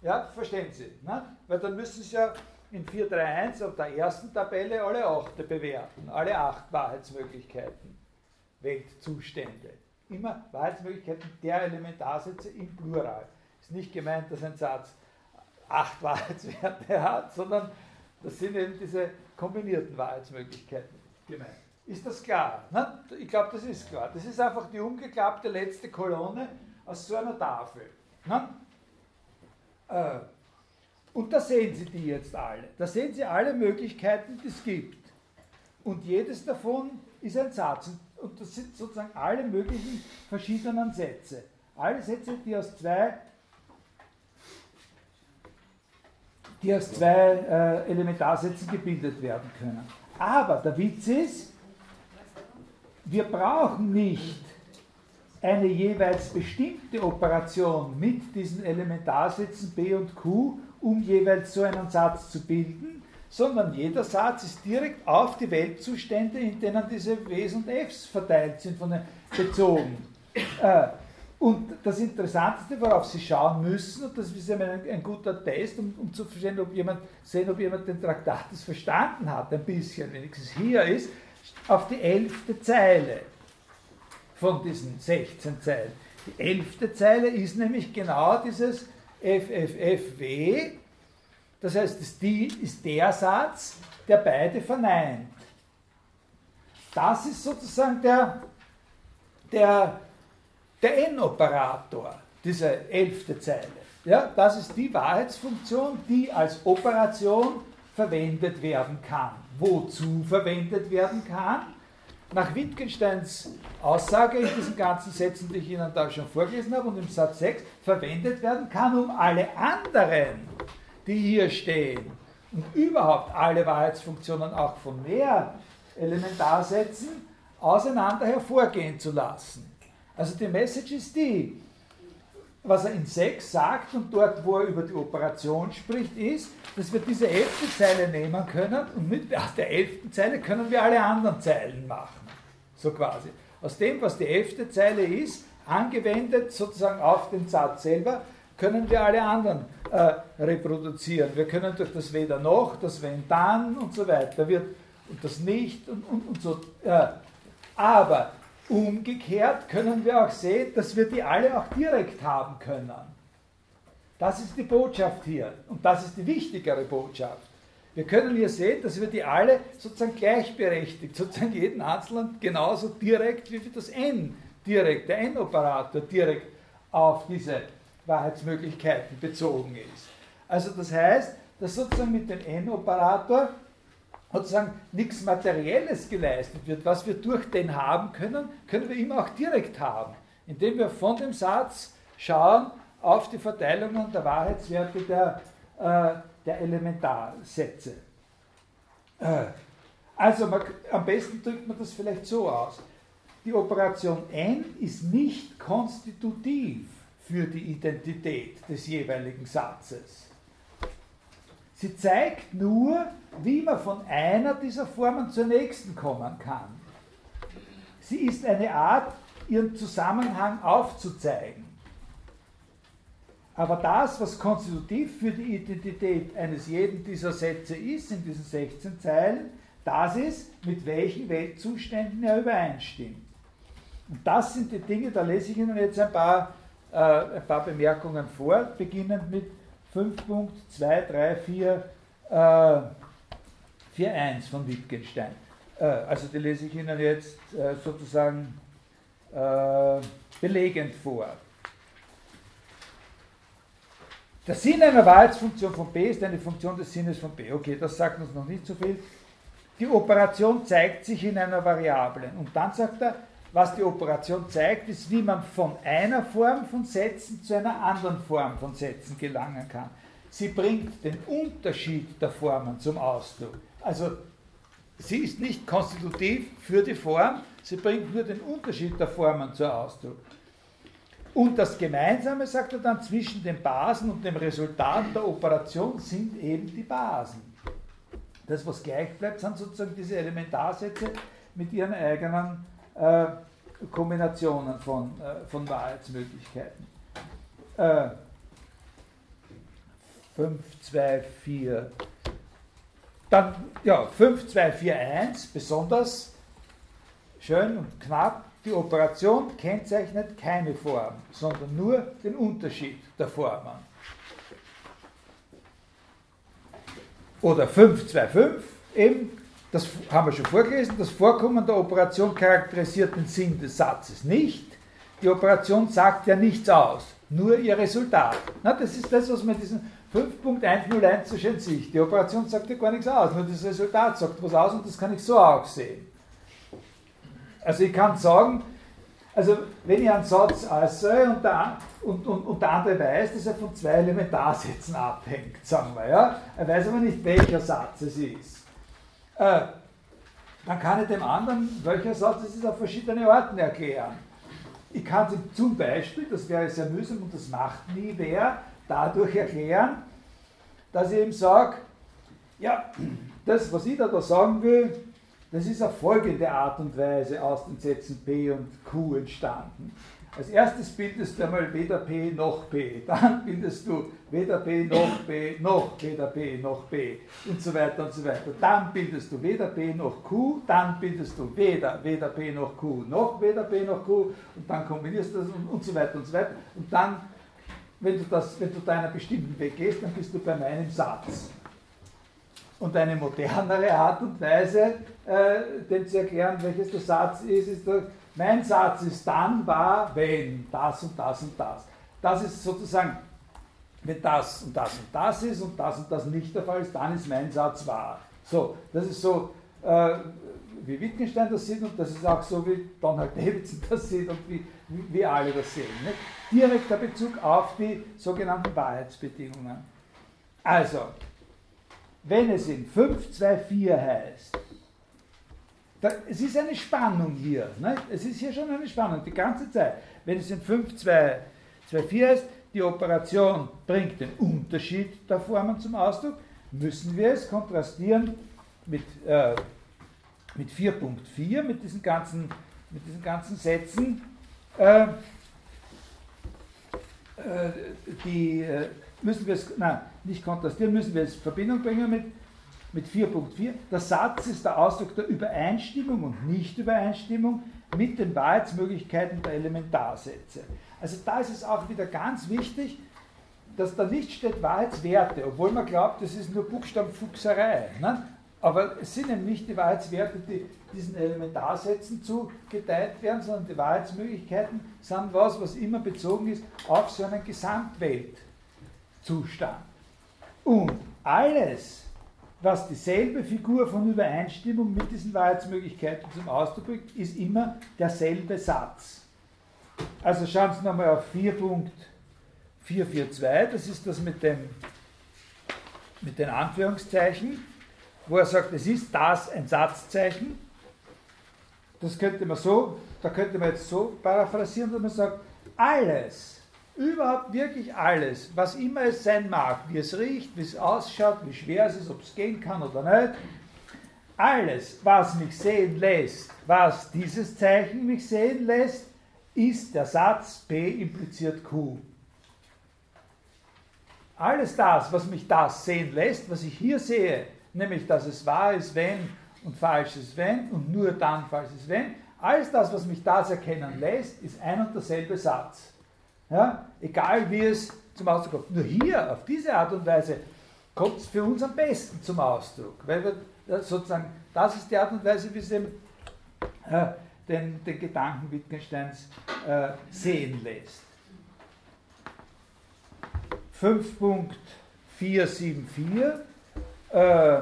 Ja, verstehen Sie? Ne? Weil dann müssen Sie ja in 431 auf der ersten Tabelle alle acht bewerten, alle acht Wahrheitsmöglichkeiten, Weltzustände. Immer Wahrheitsmöglichkeiten der Elementarsätze im Plural. Ist nicht gemeint, dass ein Satz acht Wahrheitswerte hat, sondern das sind eben diese kombinierten Wahrheitsmöglichkeiten gemeint. Ist das klar? Ne? Ich glaube, das ist klar. Das ist einfach die umgeklappte letzte Kolonne aus so einer Tafel. Ne? Äh, und da sehen Sie die jetzt alle. Da sehen Sie alle Möglichkeiten, die es gibt. Und jedes davon ist ein Satz. Und das sind sozusagen alle möglichen verschiedenen Sätze. Alle Sätze, die aus zwei, die aus zwei äh, Elementarsätzen gebildet werden können. Aber der Witz ist, wir brauchen nicht eine jeweils bestimmte Operation mit diesen Elementarsätzen B und Q, um jeweils so einen Satz zu bilden, sondern jeder Satz ist direkt auf die Weltzustände, in denen diese Ws und Fs verteilt sind, von den, bezogen. Äh, und das Interessanteste, worauf Sie schauen müssen, und das ist ein, ein guter Test, um, um, zu verstehen, ob jemand, sehen, ob jemand den Traktatus verstanden hat, ein bisschen, wenigstens hier ist, auf die elfte Zeile von diesen 16 Zeilen. Die elfte Zeile ist nämlich genau dieses FFFW, das heißt, das ist der Satz, der beide verneint. Das ist sozusagen der, der, der N-Operator, diese elfte Zeile. Ja, das ist die Wahrheitsfunktion, die als Operation verwendet werden kann. Wozu verwendet werden kann? Nach Wittgensteins Aussage in diesen ganzen Sätzen, die ich Ihnen da schon vorgelesen habe und im Satz 6 verwendet werden kann, um alle anderen, die hier stehen und überhaupt alle Wahrheitsfunktionen auch von mehr Elementarsätzen auseinander hervorgehen zu lassen. Also die Message ist die, was er in 6 sagt und dort, wo er über die Operation spricht, ist, dass wir diese elfte Zeile nehmen können und mit der elften Zeile können wir alle anderen Zeilen machen. So quasi. Aus dem, was die elfte Zeile ist, angewendet sozusagen auf den Satz selber, können wir alle anderen äh, reproduzieren. Wir können durch das Weder noch, das Wenn dann und so weiter, wird, und das Nicht und, und, und so. Äh, aber Umgekehrt können wir auch sehen, dass wir die alle auch direkt haben können. Das ist die Botschaft hier und das ist die wichtigere Botschaft. Wir können hier sehen, dass wir die alle sozusagen gleichberechtigt, sozusagen jeden Einzelnen genauso direkt wie das N direkt, der N-Operator direkt auf diese Wahrheitsmöglichkeiten bezogen ist. Also das heißt, dass sozusagen mit dem N-Operator sozusagen nichts Materielles geleistet wird, was wir durch den haben können, können wir immer auch direkt haben, indem wir von dem Satz schauen auf die Verteilungen der Wahrheitswerte der, äh, der Elementarsätze. Äh, also man, am besten drückt man das vielleicht so aus. Die Operation n ist nicht konstitutiv für die Identität des jeweiligen Satzes. Sie zeigt nur, wie man von einer dieser Formen zur nächsten kommen kann. Sie ist eine Art, ihren Zusammenhang aufzuzeigen. Aber das, was konstitutiv für die Identität eines jeden dieser Sätze ist, in diesen 16 Zeilen, das ist, mit welchen Weltzuständen er übereinstimmt. Und das sind die Dinge, da lese ich Ihnen jetzt ein paar, äh, ein paar Bemerkungen vor, beginnend mit 5.234 äh, 4.1 von Wittgenstein. Äh, also die lese ich Ihnen jetzt äh, sozusagen äh, belegend vor. Der Sinn einer Wahrheitsfunktion von B ist eine Funktion des Sinnes von B. Okay, das sagt uns noch nicht so viel. Die Operation zeigt sich in einer Variablen. Und dann sagt er, was die Operation zeigt, ist, wie man von einer Form von Sätzen zu einer anderen Form von Sätzen gelangen kann. Sie bringt den Unterschied der Formen zum Ausdruck. Also sie ist nicht konstitutiv für die Form, sie bringt nur den Unterschied der Formen zum Ausdruck. Und das Gemeinsame, sagt er dann, zwischen den Basen und dem Resultat der Operation sind eben die Basen. Das, was gleich bleibt, sind sozusagen diese Elementarsätze mit ihren eigenen äh, Kombinationen von, äh, von Wahrheitsmöglichkeiten. Äh, 5, 2, 4. Dann, ja, 5, 2, 4, 1, besonders schön und knapp. Die Operation kennzeichnet keine Form, sondern nur den Unterschied der Formen. Oder 525, eben, das haben wir schon vorgelesen, das Vorkommen der Operation charakterisiert den Sinn des Satzes nicht. Die Operation sagt ja nichts aus, nur ihr Resultat. Na, das ist das, was man in diesem 5.101 so schön sieht. Die Operation sagt ja gar nichts aus, nur das Resultat sagt was aus und das kann ich so auch sehen. Also ich kann sagen, also wenn ich einen Satz äußere und der, und, und, und der andere weiß, dass er von zwei Elementarsätzen abhängt, sagen wir, ja, er weiß aber nicht, welcher Satz es ist, äh, dann kann ich dem anderen, welcher Satz es ist, auf verschiedene Arten erklären. Ich kann ihm zum Beispiel, das wäre sehr mühsam und das macht nie wer, dadurch erklären, dass ich ihm sage, ja, das, was ich da, da sagen will, das ist auf folgende Art und Weise aus den Sätzen P und Q entstanden. Als erstes bildest du einmal weder P noch P, dann bildest du weder P noch B noch weder P noch B und so weiter und so weiter. Dann bildest du weder P noch Q, dann bildest du weder, weder P noch Q noch weder P noch Q und dann kombinierst du das und, und so weiter und so weiter. Und dann, wenn du, das, wenn du da einer bestimmten Weg gehst, dann bist du bei meinem Satz. Und eine modernere Art und Weise, äh, den zu erklären, welches der Satz ist, ist der, mein Satz ist dann wahr, wenn das und das und das. Das ist sozusagen, wenn das und das und das ist und das und das nicht der Fall ist, dann ist mein Satz wahr. So, das ist so, äh, wie Wittgenstein das sieht und das ist auch so, wie Donald Davidson das sieht und wie, wie, alle das sehen. Nicht? Direkter Bezug auf die sogenannten Wahrheitsbedingungen. Also, wenn es in 524 heißt, da, es ist eine Spannung hier. Ne? Es ist hier schon eine Spannung, die ganze Zeit. Wenn es in 524 heißt, die Operation bringt den Unterschied der Formen zum Ausdruck, müssen wir es kontrastieren mit, äh, mit 4.4, mit diesen ganzen, mit diesen ganzen Sätzen, äh, äh, die äh, müssen wir es, nein, nicht kontrastieren, müssen wir es in Verbindung bringen mit, mit 4.4. Der Satz ist der Ausdruck der Übereinstimmung und Nichtübereinstimmung mit den Wahrheitsmöglichkeiten der Elementarsätze. Also da ist es auch wieder ganz wichtig, dass da nicht steht Wahrheitswerte, obwohl man glaubt, das ist nur Buchstabenfuchserei. Ne? Aber es sind eben nicht die Wahrheitswerte, die diesen Elementarsätzen zugeteilt werden, sondern die Wahrheitsmöglichkeiten sind was, was immer bezogen ist auf so einen Gesamtwelt. Zustand. Und alles, was dieselbe Figur von Übereinstimmung mit diesen Wahrheitsmöglichkeiten zum Ausdruck bringt, ist immer derselbe Satz. Also schauen Sie nochmal auf 4.442, das ist das mit, dem, mit den Anführungszeichen, wo er sagt, es ist das ein Satzzeichen. Das könnte man so, da könnte man jetzt so paraphrasieren, dass man sagt, alles, Überhaupt wirklich alles, was immer es sein mag, wie es riecht, wie es ausschaut, wie schwer es ist, ob es gehen kann oder nicht, alles, was mich sehen lässt, was dieses Zeichen mich sehen lässt, ist der Satz P impliziert Q. alles das, was mich das sehen lässt, was ich hier sehe, nämlich dass es wahr ist, wenn und falsch ist, wenn und nur dann falsch ist, wenn, alles das, was mich das erkennen lässt, ist ein und derselbe Satz. Ja? Egal wie es zum Ausdruck kommt. Nur hier, auf diese Art und Weise, kommt es für uns am besten zum Ausdruck. Weil wir sozusagen, das ist die Art und Weise, wie es eben, äh, den, den Gedanken Wittgensteins äh, sehen lässt. 5.474 äh,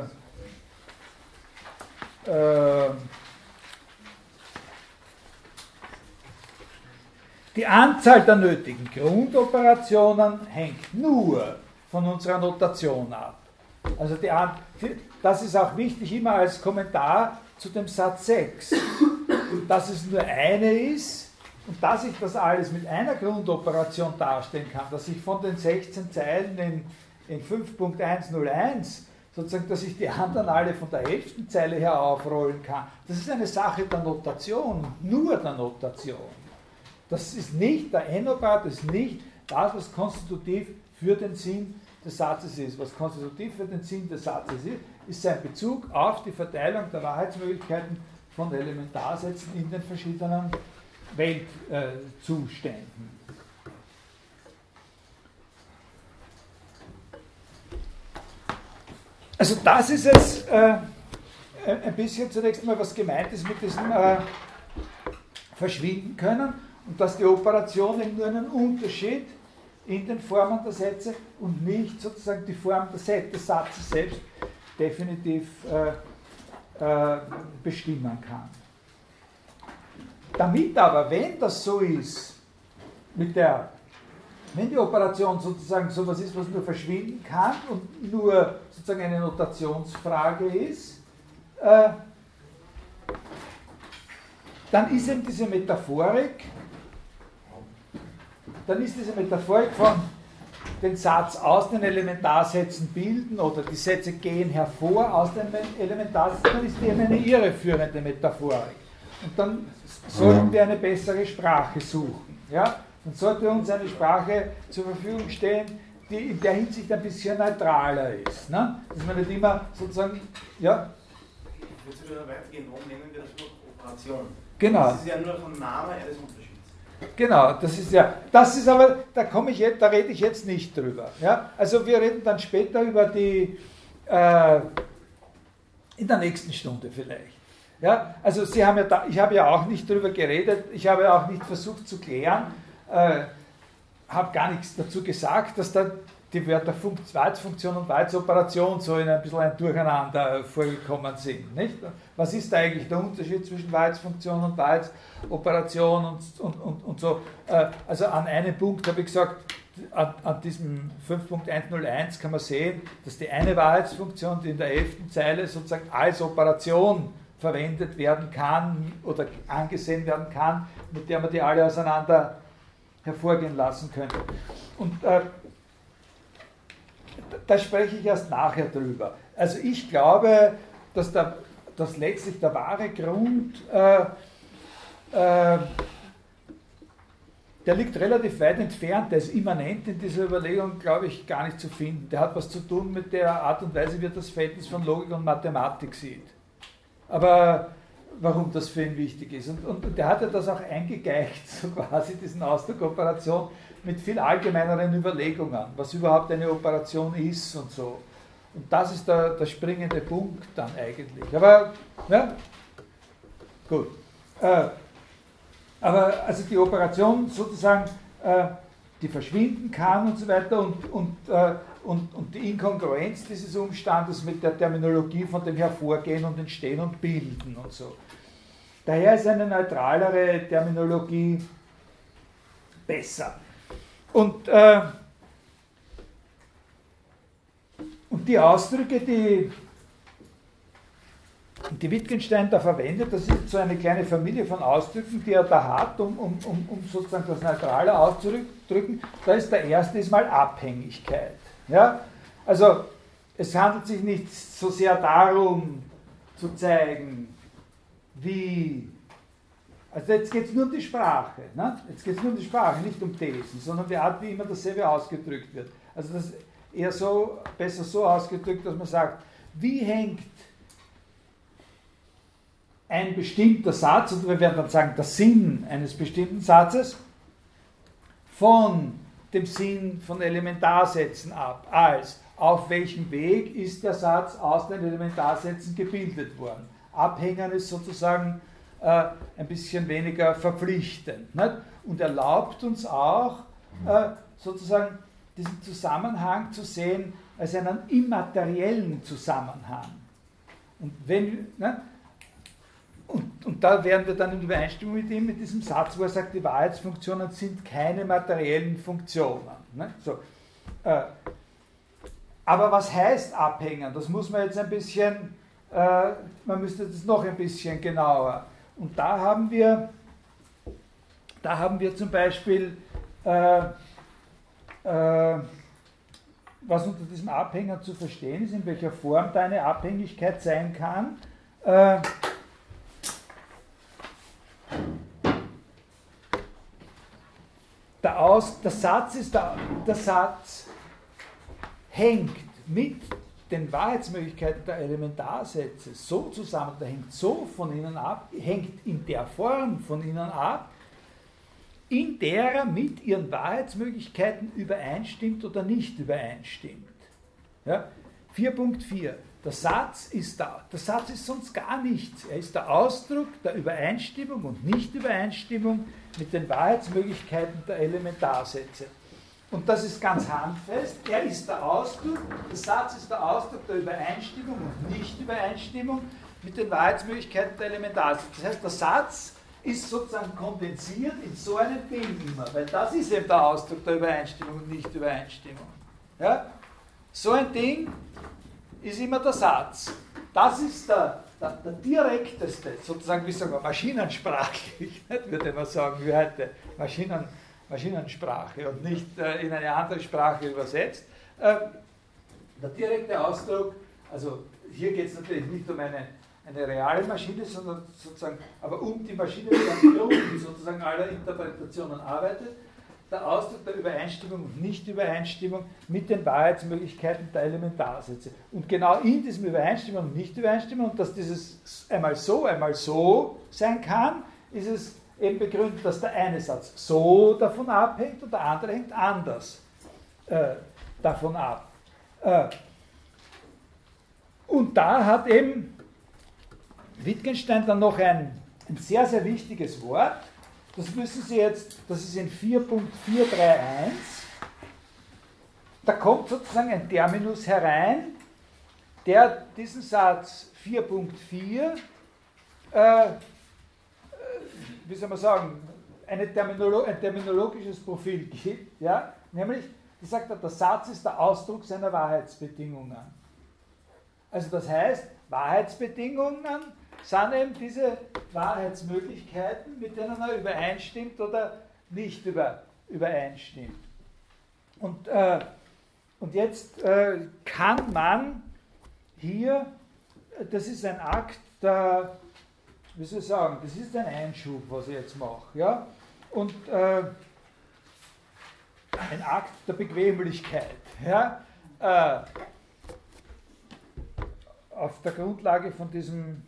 äh, Die Anzahl der nötigen Grundoperationen hängt nur von unserer Notation ab. Also die, das ist auch wichtig immer als Kommentar zu dem Satz 6, dass es nur eine ist und dass ich das alles mit einer Grundoperation darstellen kann, dass ich von den 16 Zeilen in, in 5.101 sozusagen, dass ich die anderen alle von der 11. Zeile her aufrollen kann. Das ist eine Sache der Notation, nur der Notation. Das ist nicht, der N-Operat ist nicht das, was konstitutiv für den Sinn des Satzes ist. Was konstitutiv für den Sinn des Satzes ist, ist sein Bezug auf die Verteilung der Wahrheitsmöglichkeiten von Elementarsätzen in den verschiedenen Weltzuständen. Also das ist jetzt äh, ein bisschen zunächst mal, was gemeint ist mit diesem äh, Verschwinden können und dass die Operation eben nur einen Unterschied in den Formen der Sätze und nicht sozusagen die Form des Satzes selbst definitiv äh, äh, bestimmen kann. Damit aber, wenn das so ist, mit der, wenn die Operation sozusagen so etwas ist, was nur verschwinden kann und nur sozusagen eine Notationsfrage ist, äh, dann ist eben diese Metaphorik dann ist diese Metaphorik von den Satz aus den Elementarsätzen bilden oder die Sätze gehen hervor aus den Elementarsätzen, dann ist die eben eine irreführende Metaphorik. Und dann sollten wir eine bessere Sprache suchen. Ja? Dann sollte uns eine Sprache zur Verfügung stehen, die in der Hinsicht ein bisschen neutraler ist. Ne? Dass man nicht immer sozusagen, ja? Ich würde sogar weitergehen, warum nehmen wir das Wort Operation? Genau. Das ist ja nur vom Namen eines Unterschieds. Genau, das ist ja, das ist aber, da komme ich jetzt, da rede ich jetzt nicht drüber. Ja? Also wir reden dann später über die, äh, in der nächsten Stunde vielleicht. Ja? Also Sie haben ja da, ich habe ja auch nicht drüber geredet, ich habe auch nicht versucht zu klären, äh, habe gar nichts dazu gesagt, dass da die Wörter Weizfunktion und Weizoperation so in ein bisschen ein Durcheinander vorgekommen sind. Nicht? Was ist da eigentlich der Unterschied zwischen Weizfunktion und Weizoperation und, und, und, und so? Äh, also an einem Punkt habe ich gesagt, an, an diesem 5.101 kann man sehen, dass die eine Wahrheitsfunktion, die in der 11. Zeile sozusagen als Operation verwendet werden kann oder angesehen werden kann, mit der man die alle auseinander hervorgehen lassen könnte. Und äh, da spreche ich erst nachher drüber. Also ich glaube, dass, der, dass letztlich der wahre Grund, äh, äh, der liegt relativ weit entfernt, der ist immanent in dieser Überlegung, glaube ich, gar nicht zu finden. Der hat was zu tun mit der Art und Weise, wie er das Verhältnis von Logik und Mathematik sieht. Aber warum das für ihn wichtig ist. Und, und, der hat ja das auch eingegeicht, so quasi diesen Ausdruck Operation, mit viel allgemeineren Überlegungen, was überhaupt eine Operation ist und so. Und das ist der, der springende Punkt dann eigentlich. Aber, ja, gut. Äh, aber also die Operation sozusagen, äh, die verschwinden kann und so weiter und, und, äh, und, und die Inkongruenz dieses Umstandes mit der Terminologie von dem Hervorgehen und Entstehen und Bilden und so. Daher ist eine neutralere Terminologie besser. Und, äh, und die Ausdrücke, die, die Wittgenstein da verwendet, das ist so eine kleine Familie von Ausdrücken, die er da hat, um, um, um, um sozusagen das Neutrale auszudrücken. Da ist der erste ist mal Abhängigkeit. Ja? Also es handelt sich nicht so sehr darum zu zeigen, wie also jetzt geht es nur um die Sprache. Ne? Jetzt geht es nur um die Sprache, nicht um Thesen, sondern die Art, wie immer dasselbe ausgedrückt wird. Also das eher so, besser so ausgedrückt, dass man sagt, wie hängt ein bestimmter Satz, und wir werden dann sagen, der Sinn eines bestimmten Satzes, von dem Sinn von Elementarsätzen ab, als auf welchem Weg ist der Satz aus den Elementarsätzen gebildet worden. Abhängen ist sozusagen äh, ein bisschen weniger verpflichtend nicht? und erlaubt uns auch äh, sozusagen diesen Zusammenhang zu sehen als einen immateriellen Zusammenhang. Und, wenn, ne? und, und da wären wir dann in Übereinstimmung mit ihm, mit diesem Satz, wo er sagt, die Wahrheitsfunktionen sind keine materiellen Funktionen. Ne? So, äh, aber was heißt abhängen? Das muss man jetzt ein bisschen, äh, man müsste das noch ein bisschen genauer. Und da haben wir, da haben wir zum Beispiel, äh, äh, was unter diesem Abhänger zu verstehen ist, in welcher Form da eine Abhängigkeit sein kann. Äh, der, Aus, der Satz ist der, der Satz hängt mit den Wahrheitsmöglichkeiten der Elementarsätze so zusammen, der hängt so von ihnen ab, hängt in der Form von ihnen ab, in der er mit ihren Wahrheitsmöglichkeiten übereinstimmt oder nicht übereinstimmt. Ja? 4.4. Der Satz ist da. Der Satz ist sonst gar nichts. Er ist der Ausdruck der Übereinstimmung und Nichtübereinstimmung mit den Wahrheitsmöglichkeiten der Elementarsätze. Und das ist ganz handfest. Er ist der Ausdruck, der Satz ist der Ausdruck der Übereinstimmung und Nichtübereinstimmung mit den Wahrheitsmöglichkeiten der Elementarsätze. Das heißt, der Satz ist sozusagen kondensiert in so einem Ding immer, weil das ist eben der Ausdruck der Übereinstimmung und Nichtübereinstimmung. Ja? So ein Ding ist immer der Satz. Das ist der, der, der direkteste, sozusagen wie sagen wir, maschinensprachlich, würde man sagen, wie heute, Maschinen, Maschinensprache und nicht äh, in eine andere Sprache übersetzt. Äh, der direkte Ausdruck, also hier geht es natürlich nicht um eine, eine reale Maschine, sondern sozusagen, aber um die Maschine, die sozusagen aller Interpretationen arbeitet, der Ausdruck der Übereinstimmung und Nichtübereinstimmung mit den Wahrheitsmöglichkeiten der Elementarsätze. Und genau in diesem Übereinstimmung und Nichtübereinstimmung, und dass dieses einmal so, einmal so sein kann, ist es eben begründet, dass der eine Satz so davon abhängt und der andere hängt anders äh, davon ab. Äh, und da hat eben Wittgenstein dann noch ein, ein sehr, sehr wichtiges Wort, das müssen Sie jetzt, das ist in 4.431. Da kommt sozusagen ein Terminus herein, der diesen Satz 4.4, äh, wie soll man sagen, Terminolo ein terminologisches Profil gibt, ja? nämlich, die sagt, der Satz ist der Ausdruck seiner Wahrheitsbedingungen. Also das heißt, Wahrheitsbedingungen sind eben diese Wahrheitsmöglichkeiten, mit denen er übereinstimmt oder nicht über, übereinstimmt. Und, äh, und jetzt äh, kann man hier, das ist ein Akt der, wie soll ich sagen, das ist ein Einschub, was ich jetzt mache. Ja? Und äh, ein Akt der Bequemlichkeit. Ja? Äh, auf der Grundlage von diesem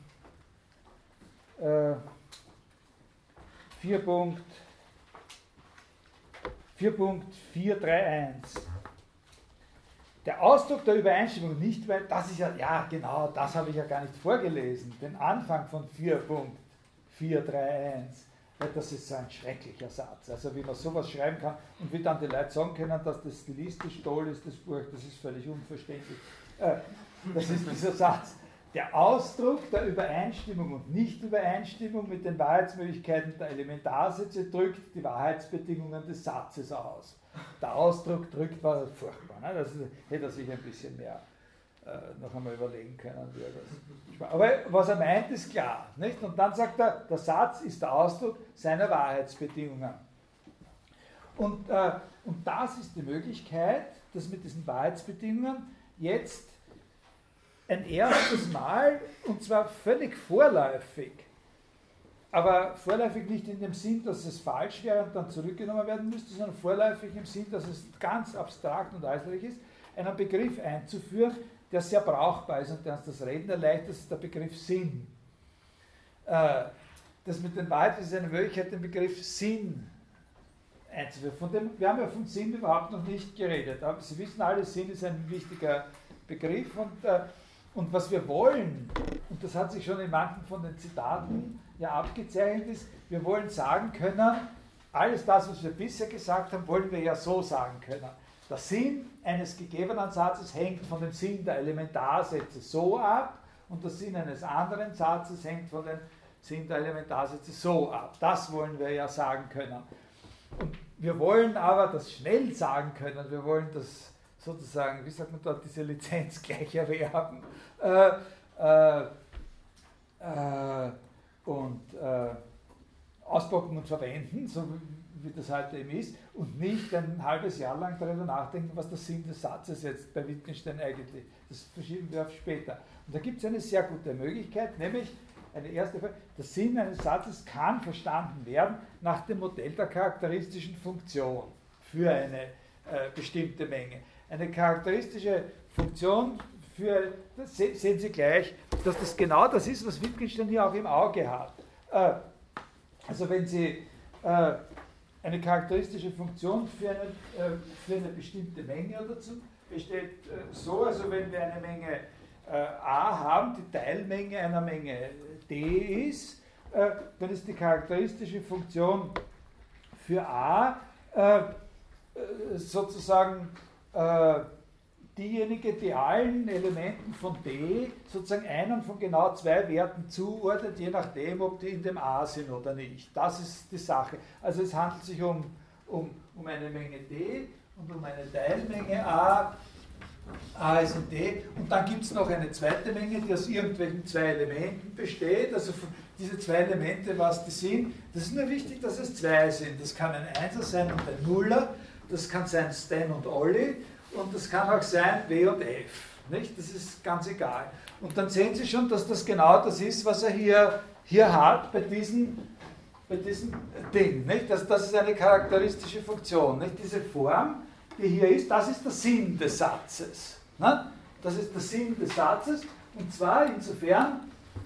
4.431. Der Ausdruck der Übereinstimmung nicht, weil das ist ja, ja genau, das habe ich ja gar nicht vorgelesen, den Anfang von 4.431. Das ist so ein schrecklicher Satz. Also wie man sowas schreiben kann und wie dann die Leute sagen können, dass das stilistisch toll ist, das Buch, das ist völlig unverständlich. Äh, das ist dieser Satz der Ausdruck der Übereinstimmung und Nichtübereinstimmung mit den Wahrheitsmöglichkeiten der Elementarsätze drückt die Wahrheitsbedingungen des Satzes aus. Der Ausdruck drückt war furchtbar. Ne? Das hätte er sich ein bisschen mehr äh, noch einmal überlegen können. Er Aber was er meint, ist klar. Nicht? Und dann sagt er, der Satz ist der Ausdruck seiner Wahrheitsbedingungen. Und, äh, und das ist die Möglichkeit, dass mit diesen Wahrheitsbedingungen jetzt ein erstes Mal und zwar völlig vorläufig. Aber vorläufig nicht in dem Sinn, dass es falsch wäre und dann zurückgenommen werden müsste, sondern vorläufig im Sinn, dass es ganz abstrakt und äußerlich ist. einen Begriff einzuführen, der sehr brauchbar ist und der uns das Reden erleichtert, ist der Begriff Sinn. Äh, das mit den Weib ist eine Möglichkeit, den Begriff Sinn einzuführen. Von dem, wir haben ja von Sinn überhaupt noch nicht geredet, aber Sie wissen alle, Sinn ist ein wichtiger Begriff und, äh, und was wir wollen, und das hat sich schon in manchen von den Zitaten ja abgezeichnet, ist, wir wollen sagen können, alles das, was wir bisher gesagt haben, wollen wir ja so sagen können. Der Sinn eines gegebenen Satzes hängt von dem Sinn der Elementarsätze so ab und der Sinn eines anderen Satzes hängt von dem Sinn der Elementarsätze so ab. Das wollen wir ja sagen können. Und wir wollen aber das schnell sagen können. Wir wollen das sozusagen, wie sagt man dort, diese Lizenz gleich erwerben. Äh, äh, äh, und äh, auspacken und verwenden, so wie das heute eben ist, und nicht ein halbes Jahr lang darüber nachdenken, was der Sinn des Satzes jetzt bei Wittgenstein eigentlich ist. Das verschieben wir auf später. Und da gibt es eine sehr gute Möglichkeit, nämlich eine erste Frage, der Sinn eines Satzes kann verstanden werden nach dem Modell der charakteristischen Funktion für eine äh, bestimmte Menge. Eine charakteristische Funktion für, das sehen Sie gleich, dass das genau das ist, was Wittgenstein hier auch im Auge hat. Äh, also wenn Sie äh, eine charakteristische Funktion für eine, äh, für eine bestimmte Menge oder so besteht so, also wenn wir eine Menge a haben, die Teilmenge einer Menge d ist, dann ist die charakteristische Funktion für a sozusagen diejenige, die allen Elementen von D sozusagen einen von genau zwei Werten zuordnet, je nachdem, ob die in dem A sind oder nicht. Das ist die Sache. Also es handelt sich um, um, um eine Menge D und um eine Teilmenge A. A ist in D. Und dann gibt es noch eine zweite Menge, die aus irgendwelchen zwei Elementen besteht. Also diese zwei Elemente, was die sind, das ist nur wichtig, dass es zwei sind. Das kann ein Einser sein und ein Nuller. Das kann sein Stan und Olli und das kann auch sein W und F. Nicht? Das ist ganz egal. Und dann sehen Sie schon, dass das genau das ist, was er hier, hier hat bei diesem, bei diesem Ding. Nicht? Das, das ist eine charakteristische Funktion. Nicht? Diese Form, die hier ist, das ist der Sinn des Satzes. Nicht? Das ist der Sinn des Satzes. Und zwar insofern,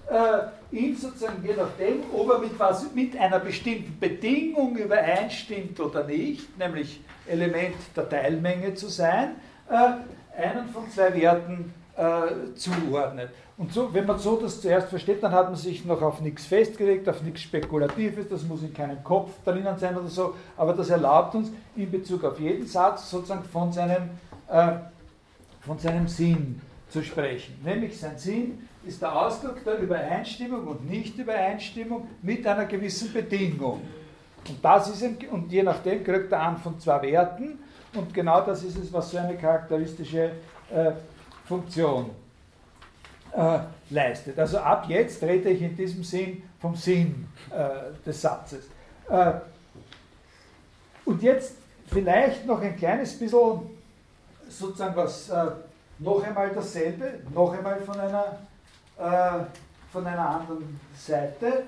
äh, ihn sozusagen je nachdem, ob er mit, was, mit einer bestimmten Bedingung übereinstimmt oder nicht, nämlich Element der Teilmenge zu sein, äh, einen von zwei Werten äh, zuordnet. Und so, wenn man so das zuerst versteht, dann hat man sich noch auf nichts festgelegt, auf nichts Spekulatives, das muss in keinem Kopf drinnen sein oder so, aber das erlaubt uns in Bezug auf jeden Satz sozusagen von seinem, äh, von seinem Sinn zu sprechen. Nämlich sein Sinn ist der Ausdruck der Übereinstimmung und Nichtübereinstimmung mit einer gewissen Bedingung. Und, das ist ein, und je nachdem kriegt er an von zwei Werten und genau das ist es, was so eine charakteristische äh, Funktion äh, leistet. Also ab jetzt rede ich in diesem Sinn vom Sinn äh, des Satzes. Äh, und jetzt vielleicht noch ein kleines bisschen sozusagen was, äh, noch einmal dasselbe, noch einmal von einer, von einer anderen Seite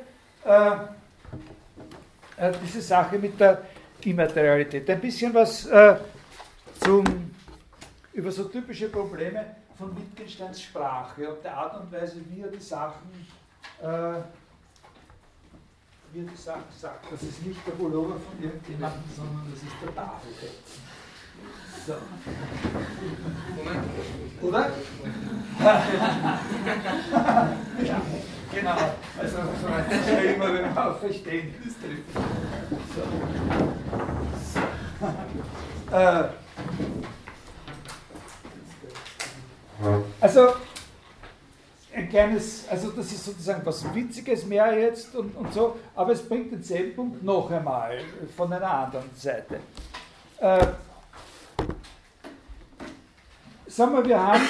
äh, diese Sache mit der Immaterialität. Ein bisschen was äh, zum, über so typische Probleme von Wittgensteins Sprache und der Art und Weise, wie er die Sachen, äh, wie er die Sachen sagt. Das ist nicht der Pullover von irgendjemandem, sondern das ist der Tafelfetzen. So. Oder? ja. Genau, also das ist ja immer, wenn man auf Verständnis trifft. So. So. Äh. Also ein kleines, also das ist sozusagen was Witziges mehr jetzt und, und so, aber es bringt denselben Punkt noch einmal von einer anderen Seite. Äh, sagen wir, wir haben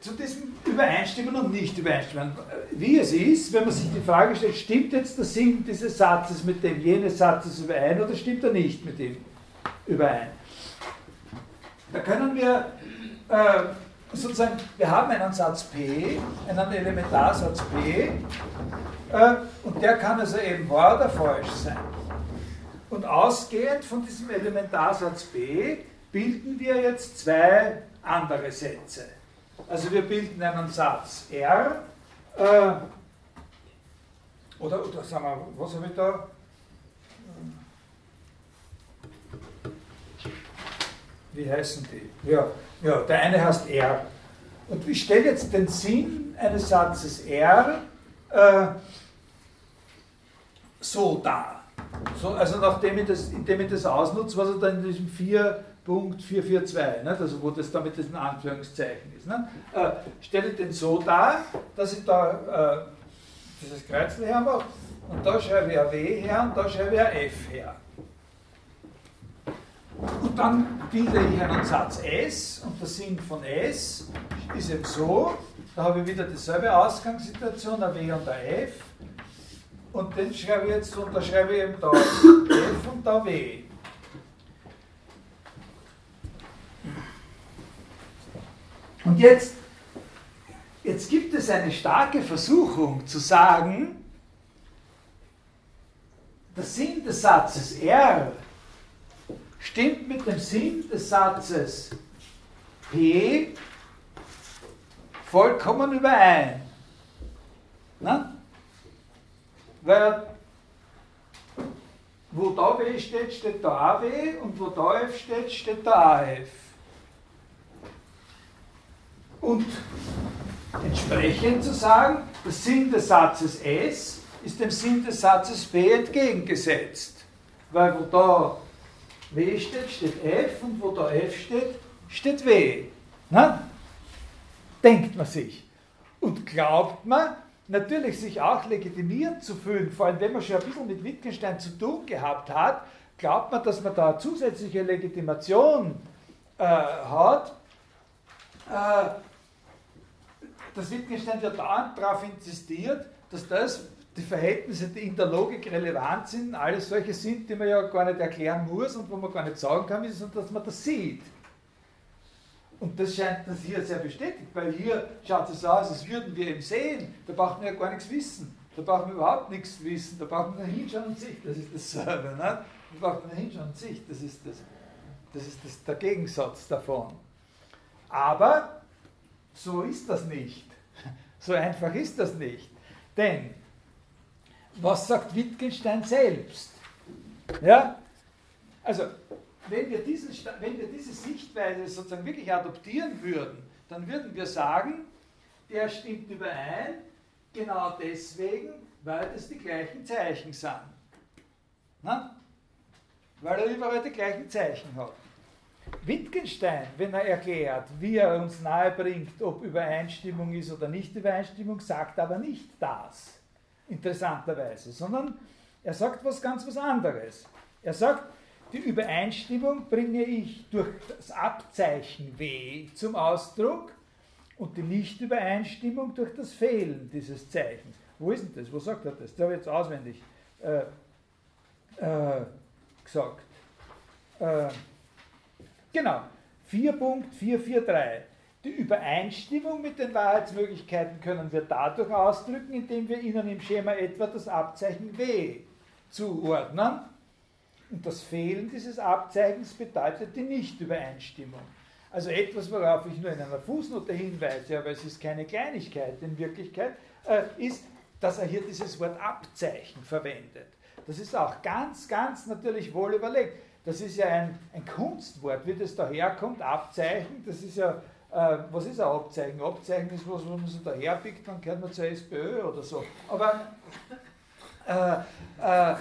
zu diesem Übereinstimmen und Nicht-Übereinstimmen. Wie es ist, wenn man sich die Frage stellt, stimmt jetzt der Sinn dieses Satzes mit dem jenes Satzes überein oder stimmt er nicht mit ihm überein? Da können wir äh, sozusagen, wir haben einen Satz P, einen Elementarsatz P, äh, und der kann also eben wahr oder falsch sein. Und ausgehend von diesem Elementarsatz B bilden wir jetzt zwei andere Sätze. Also wir bilden einen Satz R, äh, oder, oder sagen wir, was habe ich da? Wie heißen die? Ja, ja, der eine heißt R. Und ich stelle jetzt den Sinn eines Satzes R äh, so dar. So, also nachdem ich das, indem ich das ausnutze, was er dann in diesem 4.442, ne, also wo das da mit diesen Anführungszeichen ist, ne, äh, stelle den so dar, dass ich da äh, dieses Kreuzel hermache und da schreibe ich ein W her und da schreibe ich ein F her. Und dann bilde ich einen Satz S und der Sinn von S ist eben so, da habe ich wieder dieselbe Ausgangssituation, ein W und ein F. Und den schreibe ich jetzt, und da schreibe ich eben da F und da W. Und jetzt, jetzt gibt es eine starke Versuchung zu sagen, der Sinn des Satzes R stimmt mit dem Sinn des Satzes P vollkommen überein. Na? Weil wo da W steht, steht da AW und wo da F steht, steht da AF. Und entsprechend zu sagen, der Sinn des Satzes S ist dem Sinn des Satzes B entgegengesetzt. Weil wo da W steht, steht F und wo da F steht, steht W. Na? Denkt man sich. Und glaubt man, natürlich sich auch legitimiert zu fühlen, vor allem wenn man schon ein bisschen mit Wittgenstein zu tun gehabt hat, glaubt man, dass man da eine zusätzliche Legitimation äh, hat. Äh, dass Wittgenstein ja dauernd darauf insistiert, dass das die Verhältnisse, die in der Logik relevant sind, alles solche sind, die man ja gar nicht erklären muss und wo man gar nicht sagen kann, ist, dass man das sieht. Und das scheint das hier sehr bestätigt, weil hier schaut es aus, als würden wir eben sehen. Da braucht man ja gar nichts wissen. Da braucht man überhaupt nichts wissen. Da braucht man hinschauen und sich. Das ist dasselbe. Ne? Da braucht man hinschauen und sich. Das ist, das, das ist das, der Gegensatz davon. Aber so ist das nicht. So einfach ist das nicht. Denn was sagt Wittgenstein selbst? Ja? Also, wenn wir, diesen, wenn wir diese Sichtweise sozusagen wirklich adoptieren würden, dann würden wir sagen, der stimmt überein, genau deswegen, weil das die gleichen Zeichen sind. Na? Weil er überall die gleichen Zeichen hat. Wittgenstein, wenn er erklärt, wie er uns nahebringt, ob Übereinstimmung ist oder nicht Übereinstimmung, sagt aber nicht das interessanterweise, sondern er sagt was ganz was anderes. Er sagt, die Übereinstimmung bringe ich durch das Abzeichen W zum Ausdruck und die Nichtübereinstimmung durch das Fehlen dieses Zeichens. Wo ist denn das? Wo sagt er das? Das habe ich jetzt auswendig äh, äh, gesagt. Äh, genau, 4.443. Die Übereinstimmung mit den Wahrheitsmöglichkeiten können wir dadurch ausdrücken, indem wir ihnen im Schema etwa das Abzeichen W zuordnen. Und das Fehlen dieses Abzeichens bedeutet die Nichtübereinstimmung. Also etwas, worauf ich nur in einer Fußnote hinweise, aber es ist keine Kleinigkeit in Wirklichkeit, äh, ist, dass er hier dieses Wort Abzeichen verwendet. Das ist auch ganz, ganz natürlich wohl überlegt. Das ist ja ein, ein Kunstwort, wie das daherkommt, Abzeichen, das ist ja äh, was ist ein Abzeichen? Abzeichen ist was, wo man so daherpickt, dann gehört man zur SPÖ oder so. Aber äh, äh,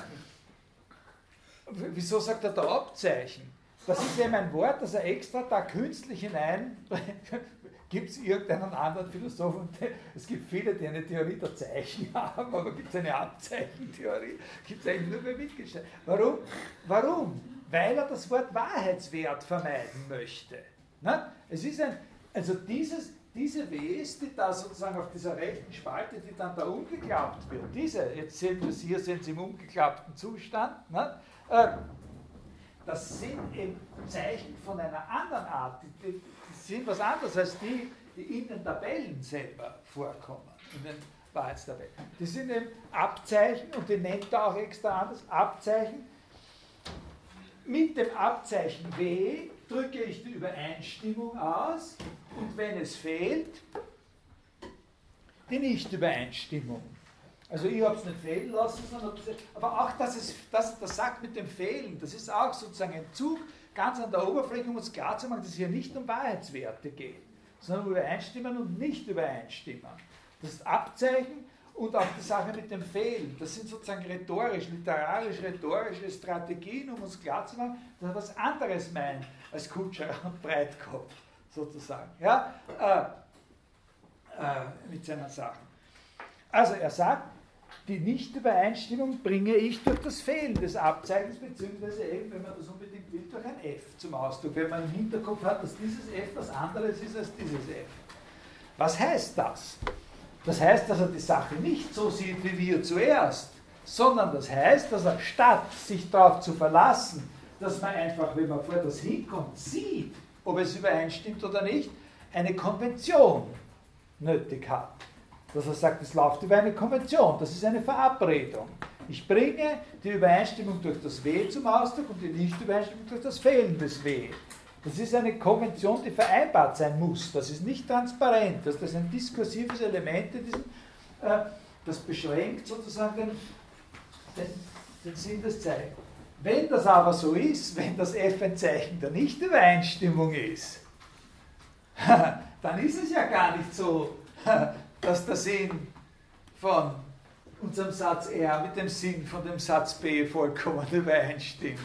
wieso sagt er da Abzeichen? Das ist eben ein Wort, das er extra da künstlich hinein. gibt es irgendeinen anderen Philosophen? Es gibt viele, die eine Theorie der Zeichen haben, aber gibt es eine Abzeichentheorie? Gibt es eigentlich nur bei Wittgenstein. Warum? Warum? Weil er das Wort Wahrheitswert vermeiden möchte. Na? Es ist ein, also dieses, diese Ws, die da sozusagen auf dieser rechten Spalte, die dann da umgeklappt wird, diese, jetzt sehen wir es hier, sind sie im umgeklappten Zustand, ne? äh, das sind eben Zeichen von einer anderen Art, die, die, die, sind was anderes als die, die in den Tabellen selber vorkommen, in den Wahrheitstabellen. Die sind eben Abzeichen und die nennt er auch extra anders, Abzeichen mit dem Abzeichen W drücke ich die Übereinstimmung aus und wenn es fehlt, die Nicht-Übereinstimmung. Also ich habe es nicht fehlen lassen, sondern aber auch, dass es, das, das sagt mit dem Fehlen, das ist auch sozusagen ein Zug ganz an der Oberfläche, um uns klarzumachen, dass es hier nicht um Wahrheitswerte geht, sondern um Übereinstimmen und nicht übereinstimmen. Das Abzeichen und auch die Sache mit dem Fehlen, das sind sozusagen rhetorisch, literarisch, rhetorische Strategien, um uns klarzumachen, dass er was anderes meint als Kutscher und Breitkopf, sozusagen, ja, äh, äh, mit seinen Sachen. Also er sagt, die Nichtübereinstimmung bringe ich durch das Fehlen des Abzeichens, beziehungsweise eben, wenn man das unbedingt will, durch ein F zum Ausdruck, wenn man im Hinterkopf hat, dass dieses F was anderes ist als dieses F. Was heißt das? Das heißt, dass er die Sache nicht so sieht wie wir zuerst, sondern das heißt, dass er statt sich darauf zu verlassen, dass man einfach, wenn man vor das hinkommt, sieht, ob es übereinstimmt oder nicht, eine Konvention nötig hat dass er sagt, es läuft über eine Konvention, das ist eine Verabredung. Ich bringe die Übereinstimmung durch das W zum Ausdruck und die Nichtübereinstimmung durch das Fehlen des W. Das ist eine Konvention, die vereinbart sein muss. Das ist nicht transparent. Das ist ein diskursives Element in äh, das beschränkt sozusagen den, den, den Sinn des Zeichens. Wenn das aber so ist, wenn das F ein Zeichen der Nichtübereinstimmung ist, dann ist es ja gar nicht so, dass der Sinn von unserem Satz R mit dem Sinn von dem Satz B vollkommen übereinstimmt,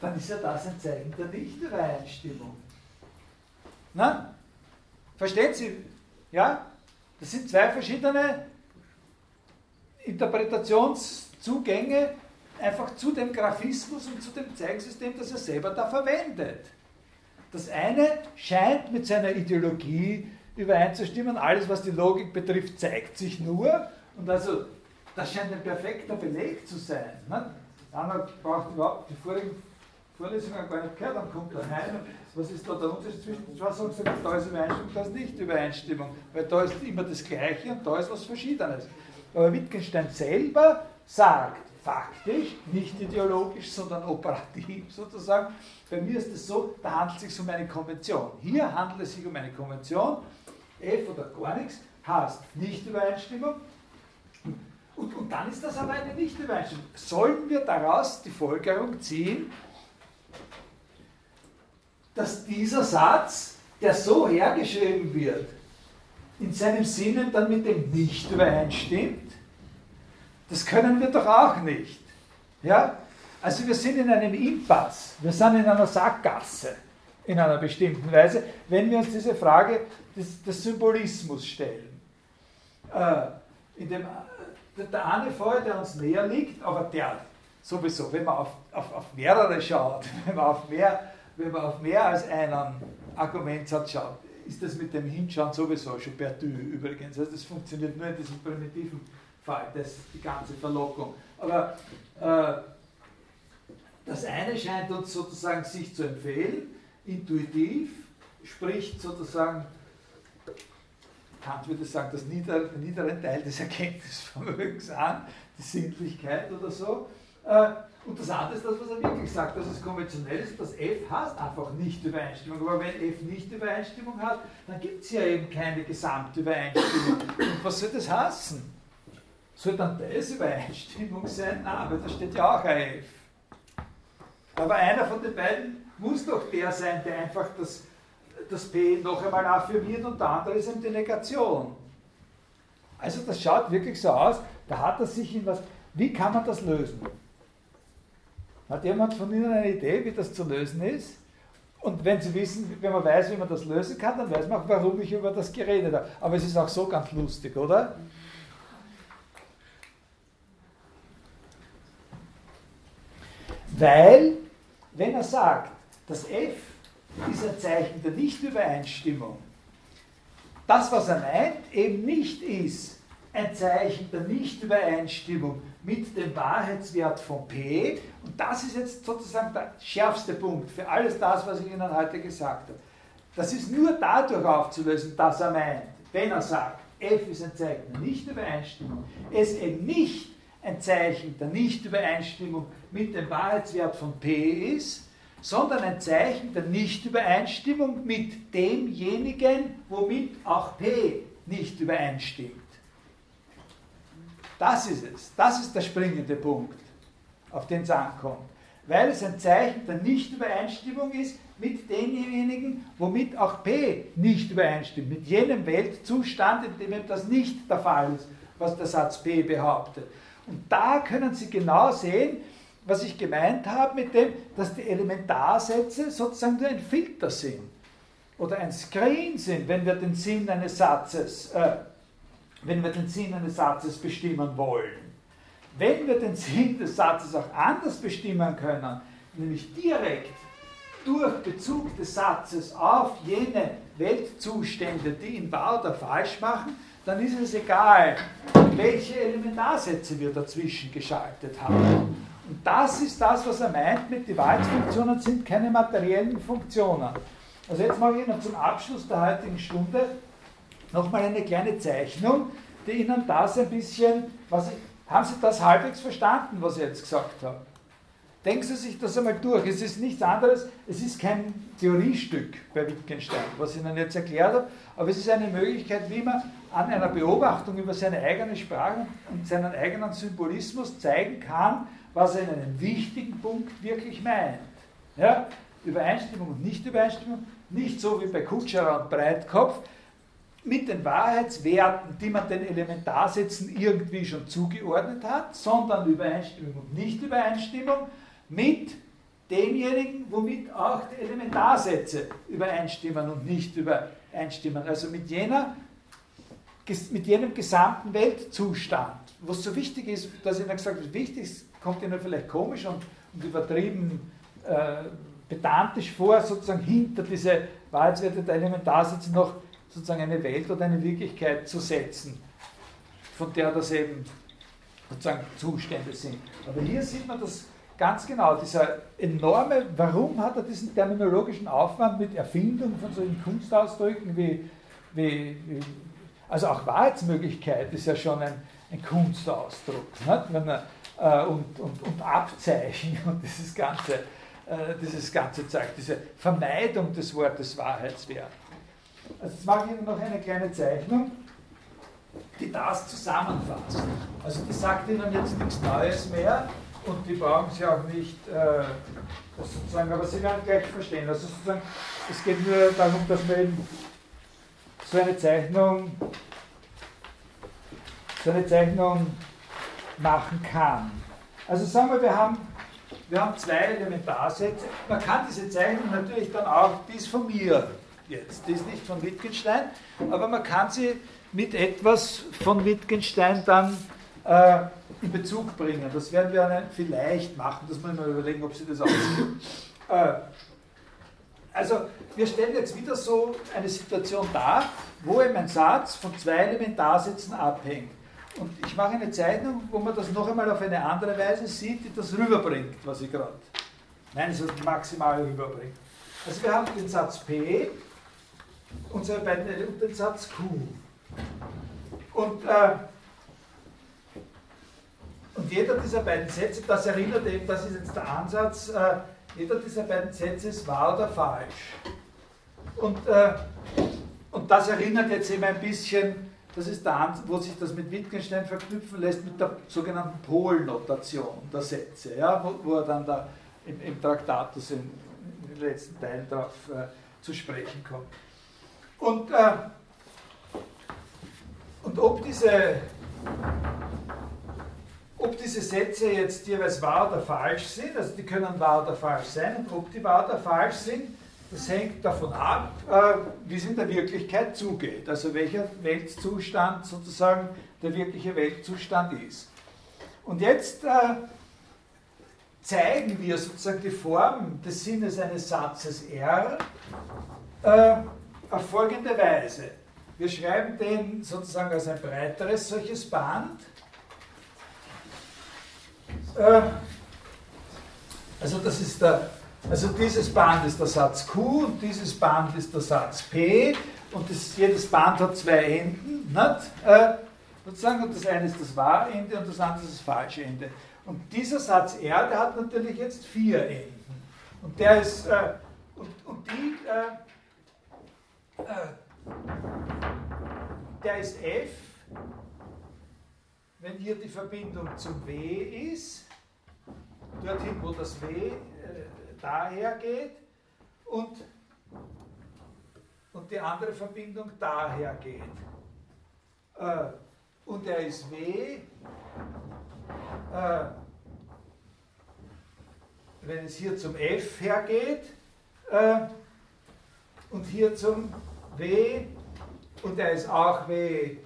dann ist ja das ein Zeichen der Nicht-Übereinstimmung. Na? Verstehen Sie? Ja? Das sind zwei verschiedene Interpretationszugänge einfach zu dem Graphismus und zu dem Zeichensystem, das er selber da verwendet. Das eine scheint mit seiner Ideologie übereinzustimmen. Alles, was die Logik betrifft, zeigt sich nur. Und also, das scheint ein perfekter Beleg zu sein. Ne? Einer braucht überhaupt die vorigen Vorlesungen gar nicht gehört, dann kommt er rein. Was ist da der Unterschied zwischen zwei Sachen? Da ist Übereinstimmung, da ist nicht Übereinstimmung. Weil da ist immer das Gleiche und da ist was Verschiedenes. Aber Wittgenstein selber sagt, faktisch, nicht ideologisch, sondern operativ sozusagen. Bei mir ist es so, da handelt es sich um eine Konvention. Hier handelt es sich um eine Konvention F oder gar nichts, heißt Nicht-Übereinstimmung. Und, und dann ist das aber eine Nicht-Übereinstimmung. Sollen wir daraus die Folgerung ziehen, dass dieser Satz, der so hergeschrieben wird, in seinem Sinne dann mit dem Nicht übereinstimmt? Das können wir doch auch nicht. Ja? Also wir sind in einem Impasse, wir sind in einer Sackgasse in einer bestimmten Weise, wenn wir uns diese Frage des, des Symbolismus stellen. Äh, in dem, der eine Fall, der uns näher liegt, aber der sowieso, wenn man auf, auf, auf mehrere schaut, wenn man auf, mehr, wenn man auf mehr als einen Argumentsatz schaut, ist das mit dem Hinschauen sowieso schon perdu übrigens. Also das funktioniert nur in diesem primitiven Fall, das die ganze Verlockung. Aber äh, das eine scheint uns sozusagen sich zu empfehlen, intuitiv, spricht sozusagen Kant würde sagen, das niedere, den niederen Teil des Erkenntnisvermögens an, die Sinnlichkeit oder so. Äh, und das andere ist das, was er wirklich sagt, dass es konventionell ist, das F hat einfach nicht Übereinstimmung. Aber wenn F nicht Übereinstimmung hat, dann gibt es ja eben keine Gesamtübereinstimmung. Und was soll das heißen? Soll dann das Übereinstimmung sein? Nein, aber da steht ja auch ein F. Aber einer von den beiden muss doch der sein, der einfach das das P noch einmal affirmiert und der andere ist eben die Negation. Also das schaut wirklich so aus, da hat er sich in was. Wie kann man das lösen? Hat jemand von Ihnen eine Idee, wie das zu lösen ist? Und wenn Sie wissen, wenn man weiß, wie man das lösen kann, dann weiß man auch, warum ich über das geredet habe. Aber es ist auch so ganz lustig, oder? Weil, wenn er sagt, das F ist ein Zeichen der Nichtübereinstimmung. Das, was er meint, eben nicht ist ein Zeichen der Nichtübereinstimmung mit dem Wahrheitswert von P. Und das ist jetzt sozusagen der schärfste Punkt für alles das, was ich Ihnen heute gesagt habe. Das ist nur dadurch aufzulösen, dass er meint, wenn er sagt, F ist ein Zeichen der Nichtübereinstimmung, es eben nicht ein Zeichen der Nichtübereinstimmung mit dem Wahrheitswert von P ist, sondern ein Zeichen der Nichtübereinstimmung mit demjenigen, womit auch P nicht übereinstimmt. Das ist es. Das ist der springende Punkt, auf den es ankommt. Weil es ein Zeichen der Nichtübereinstimmung ist mit denjenigen, womit auch P nicht übereinstimmt, mit jenem Weltzustand, in dem das nicht der Fall ist, was der Satz P behauptet. Und da können Sie genau sehen, was ich gemeint habe mit dem, dass die Elementarsätze sozusagen nur ein Filter sind oder ein Screen sind, wenn wir den Sinn eines Satzes, äh, wenn wir den Sinn eines Satzes bestimmen wollen. Wenn wir den Sinn des Satzes auch anders bestimmen können, nämlich direkt durch Bezug des Satzes auf jene Weltzustände, die ihn wahr oder falsch machen, dann ist es egal, welche Elementarsätze wir dazwischen geschaltet haben. Und das ist das, was er meint mit, die Wahrheitsfunktionen sind keine materiellen Funktionen. Also jetzt mache ich noch zum Abschluss der heutigen Stunde nochmal eine kleine Zeichnung, die Ihnen das ein bisschen, was haben Sie das halbwegs verstanden, was ich jetzt gesagt habe? Denken Sie sich das einmal durch. Es ist nichts anderes, es ist kein Theoriestück bei Wittgenstein, was ich Ihnen jetzt erklärt habe, aber es ist eine Möglichkeit, wie man an einer Beobachtung über seine eigene Sprache und seinen eigenen Symbolismus zeigen kann, was er in einem wichtigen Punkt wirklich meint. Ja? Übereinstimmung und Nichtübereinstimmung, nicht so wie bei Kutscherer und Breitkopf, mit den Wahrheitswerten, die man den Elementarsätzen irgendwie schon zugeordnet hat, sondern Übereinstimmung und Nichtübereinstimmung mit demjenigen, womit auch die Elementarsätze übereinstimmen und nicht übereinstimmen. Also mit, jener, mit jenem gesamten Weltzustand. Was so wichtig ist, dass ich Ihnen gesagt habe, wichtig ist, kommt Ihnen vielleicht komisch und, und übertrieben äh, pedantisch vor, sozusagen hinter diese Wahrheitswerte der Elementarsätze noch sozusagen eine Welt oder eine Wirklichkeit zu setzen, von der das eben sozusagen Zustände sind. Aber hier sieht man das ganz genau, dieser enorme, warum hat er diesen terminologischen Aufwand mit Erfindung von solchen Kunstausdrücken wie, wie, wie also auch Wahrheitsmöglichkeit ist ja schon ein, ein Kunstausdruck, nicht? Wenn er, äh, und, und, und Abzeichen und dieses ganze, äh, dieses ganze Zeug, diese Vermeidung des Wortes Wahrheitswert. Also jetzt mache ich Ihnen noch eine kleine Zeichnung, die das zusammenfasst. Also die sagt Ihnen jetzt nichts Neues mehr und die brauchen Sie auch nicht äh, sozusagen, aber Sie werden gleich verstehen. Also sozusagen, es geht nur darum, dass man eben so eine Zeichnung, so eine Zeichnung machen kann. Also sagen wir, wir haben, wir haben zwei Elementarsätze. Man kann diese Zeichnung natürlich dann auch, mir jetzt, die ist nicht von Wittgenstein, aber man kann sie mit etwas von Wittgenstein dann äh, in Bezug bringen. Das werden wir vielleicht machen, das muss ich mal überlegen, ob Sie das aussehen. äh, also wir stellen jetzt wieder so eine Situation dar, wo eben ein Satz von zwei Elementarsätzen abhängt. Und ich mache eine Zeichnung, wo man das noch einmal auf eine andere Weise sieht, die das rüberbringt, was ich gerade, nein, es maximal rüberbringt. Also wir haben den Satz P unsere beiden und den Satz Q. Und, äh, und jeder dieser beiden Sätze, das erinnert eben, das ist jetzt der Ansatz, äh, jeder dieser beiden Sätze ist wahr oder falsch. Und, äh, und das erinnert jetzt eben ein bisschen das ist der Ansatz, wo sich das mit Wittgenstein verknüpfen lässt mit der sogenannten Polnotation der Sätze, ja, wo, wo er dann da im, im Traktatus in den letzten Teilen darauf äh, zu sprechen kommt. Und, äh, und ob, diese, ob diese Sätze jetzt jeweils wahr oder falsch sind, also die können wahr oder falsch sein, und ob die wahr oder falsch sind, das hängt davon ab, äh, wie es in der Wirklichkeit zugeht, also welcher Weltzustand sozusagen der wirkliche Weltzustand ist. Und jetzt äh, zeigen wir sozusagen die Form des Sinnes eines Satzes R äh, auf folgende Weise. Wir schreiben den sozusagen als ein breiteres solches Band. Also das ist der also dieses Band ist der Satz Q und dieses Band ist der Satz P und das, jedes Band hat zwei Enden. Nicht? Äh, sozusagen, und das eine ist das wahre Ende und das andere ist das falsche Ende. Und dieser Satz R, der hat natürlich jetzt vier Enden. Und der ist, äh, und, und die, äh, äh, der ist F, wenn hier die Verbindung zum W ist, dorthin, wo das W äh, daher geht, und, und die andere Verbindung daher geht. Äh, und er ist W, äh, wenn es hier zum F hergeht äh, und hier zum W und er ist auch W,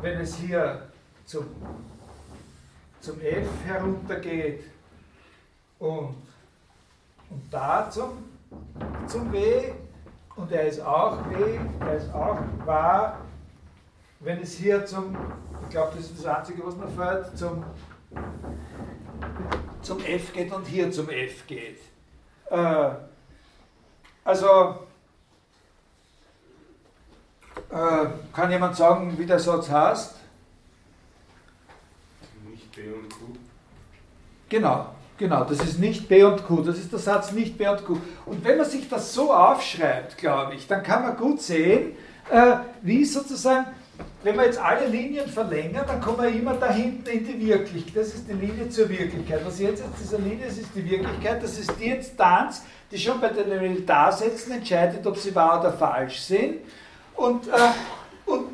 wenn es hier zum, zum F heruntergeht und, und da zum, zum W und er ist auch W, er ist auch wahr, wenn es hier zum, ich glaube, das ist das Einzige, was man fällt, zum, zum F geht und hier zum F geht. Äh, also, äh, kann jemand sagen, wie der Satz heißt? Nicht B und Q. Genau, genau, das ist nicht B und Q, das ist der Satz nicht B und Q. Und wenn man sich das so aufschreibt, glaube ich, dann kann man gut sehen, äh, wie sozusagen, wenn man jetzt alle Linien verlängert, dann kommen wir immer da hinten in die Wirklichkeit. Das ist die Linie zur Wirklichkeit. Was jetzt aus dieser Linie ist, ist die Wirklichkeit, das ist die Instanz, die schon bei den Elementarsätzen entscheidet, ob sie wahr oder falsch sind. Und, äh, und,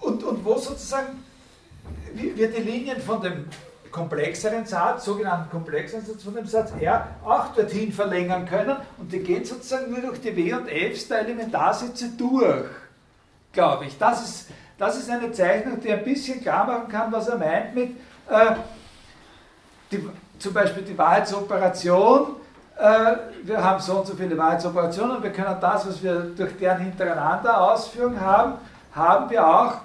und, und wo sozusagen wir die Linien von dem komplexeren Satz, sogenannten komplexeren Satz von dem Satz R, auch dorthin verlängern können und die gehen sozusagen nur durch die W und Fs der Elementarsätze durch, glaube ich. Das ist, das ist eine Zeichnung, die ein bisschen klar machen kann, was er meint mit äh, die, zum Beispiel die Wahrheitsoperation wir haben so und so viele Wahrheitsoperationen, wir können das, was wir durch deren hintereinander Ausführung haben, haben wir auch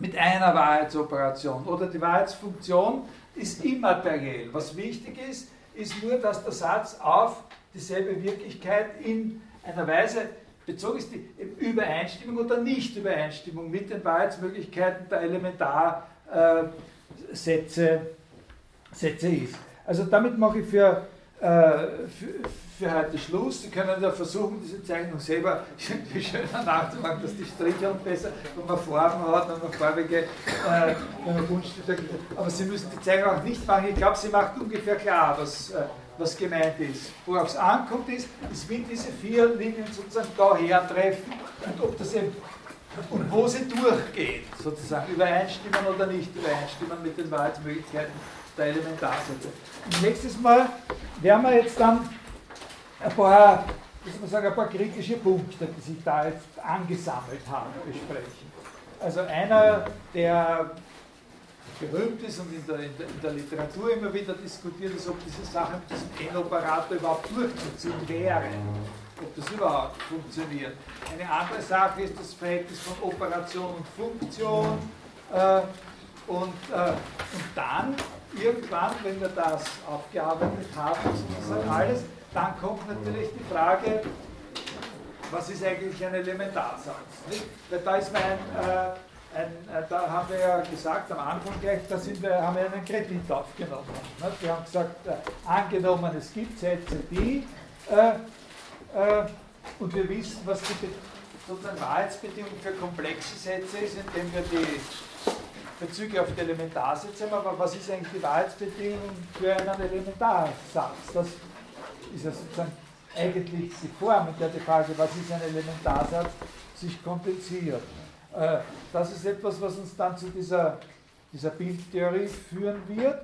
mit einer Wahrheitsoperation. Oder die Wahrheitsfunktion ist immateriell. Was wichtig ist, ist nur, dass der Satz auf dieselbe Wirklichkeit in einer Weise bezogen ist, die Übereinstimmung oder Nicht-Übereinstimmung mit den Wahrheitsmöglichkeiten der Elementarsätze Sätze ist. Also damit mache ich für äh, für, für heute Schluss. Sie können ja versuchen, diese Zeichnung selber irgendwie schöner nachzumachen, dass die Striche und besser, wenn man Farben hat, wenn man farbige, äh, wenn man Buntstifte Aber Sie müssen die Zeichnung auch nicht machen. Ich glaube, sie macht ungefähr klar, was, äh, was gemeint ist. Worauf es ankommt, ist, ist, wie diese vier Linien sozusagen daher treffen und ob das eben und wo sie durchgeht, sozusagen, übereinstimmen oder nicht übereinstimmen mit den Wahrheitsmöglichkeiten der Elementarsätze. Und nächstes Mal werden wir jetzt dann ein paar, muss man sagen, ein paar kritische Punkte, die sich da jetzt angesammelt haben, besprechen. Also einer, der berühmt ist und in der, in der, in der Literatur immer wieder diskutiert ist, ob diese Sache mit diesem N-Operator überhaupt durchzuziehen wäre, ob das überhaupt funktioniert. Eine andere Sache ist das Verhältnis von Operation und Funktion. Äh, und, äh, und dann irgendwann, wenn wir das aufgearbeitet haben, sozusagen alles, dann kommt natürlich die Frage, was ist eigentlich ein Elementarsatz? Weil da ist mein, äh, ein, äh, da haben wir ja gesagt am Anfang gleich, da sind wir, haben wir einen Kredit aufgenommen. Nicht? Wir haben gesagt, äh, angenommen, es gibt Sätze, die, äh, äh, und wir wissen, was die sozusagen Wahrheitsbedingung für komplexe Sätze ist, indem wir die Bezüge auf die Elementarsätze haben, aber was ist eigentlich die Wahrheitsbedingung für einen Elementarsatz? Das ist ja sozusagen eigentlich die Form, in der die Frage, was ist ein Elementarsatz, sich kompensiert. Äh, das ist etwas, was uns dann zu dieser, dieser Bildtheorie führen wird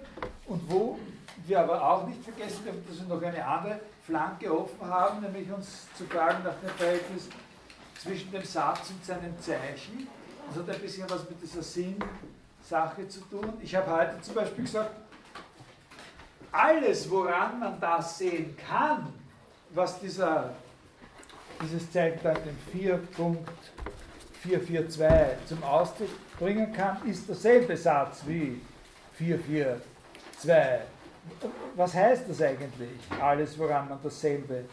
und wo wir aber auch nicht vergessen dürfen, dass wir noch eine andere Flanke offen haben, nämlich uns zu fragen nach dem Verhältnis zwischen dem Satz und seinem Zeichen. Das hat ein bisschen was mit dieser Sinn, Sache zu tun. Ich habe heute zum Beispiel gesagt, alles, woran man das sehen kann, was dieser, dieses Zeichen in 4.442 zum Ausdruck bringen kann, ist derselbe Satz wie 442. Was heißt das eigentlich, alles, woran man dasselbe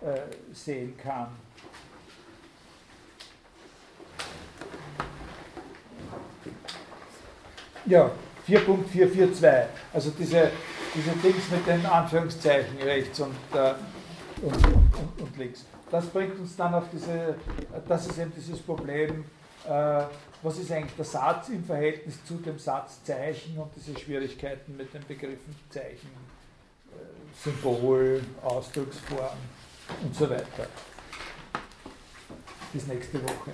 äh, sehen kann? Ja, 4.442. Also diese, diese Dings mit den Anführungszeichen rechts und, äh, und, und, und, links. Das bringt uns dann auf diese, das ist eben dieses Problem, äh, was ist eigentlich der Satz im Verhältnis zu dem Satzzeichen und diese Schwierigkeiten mit den Begriffen Zeichen, äh, Symbol, Ausdrucksform und so weiter. Bis nächste Woche.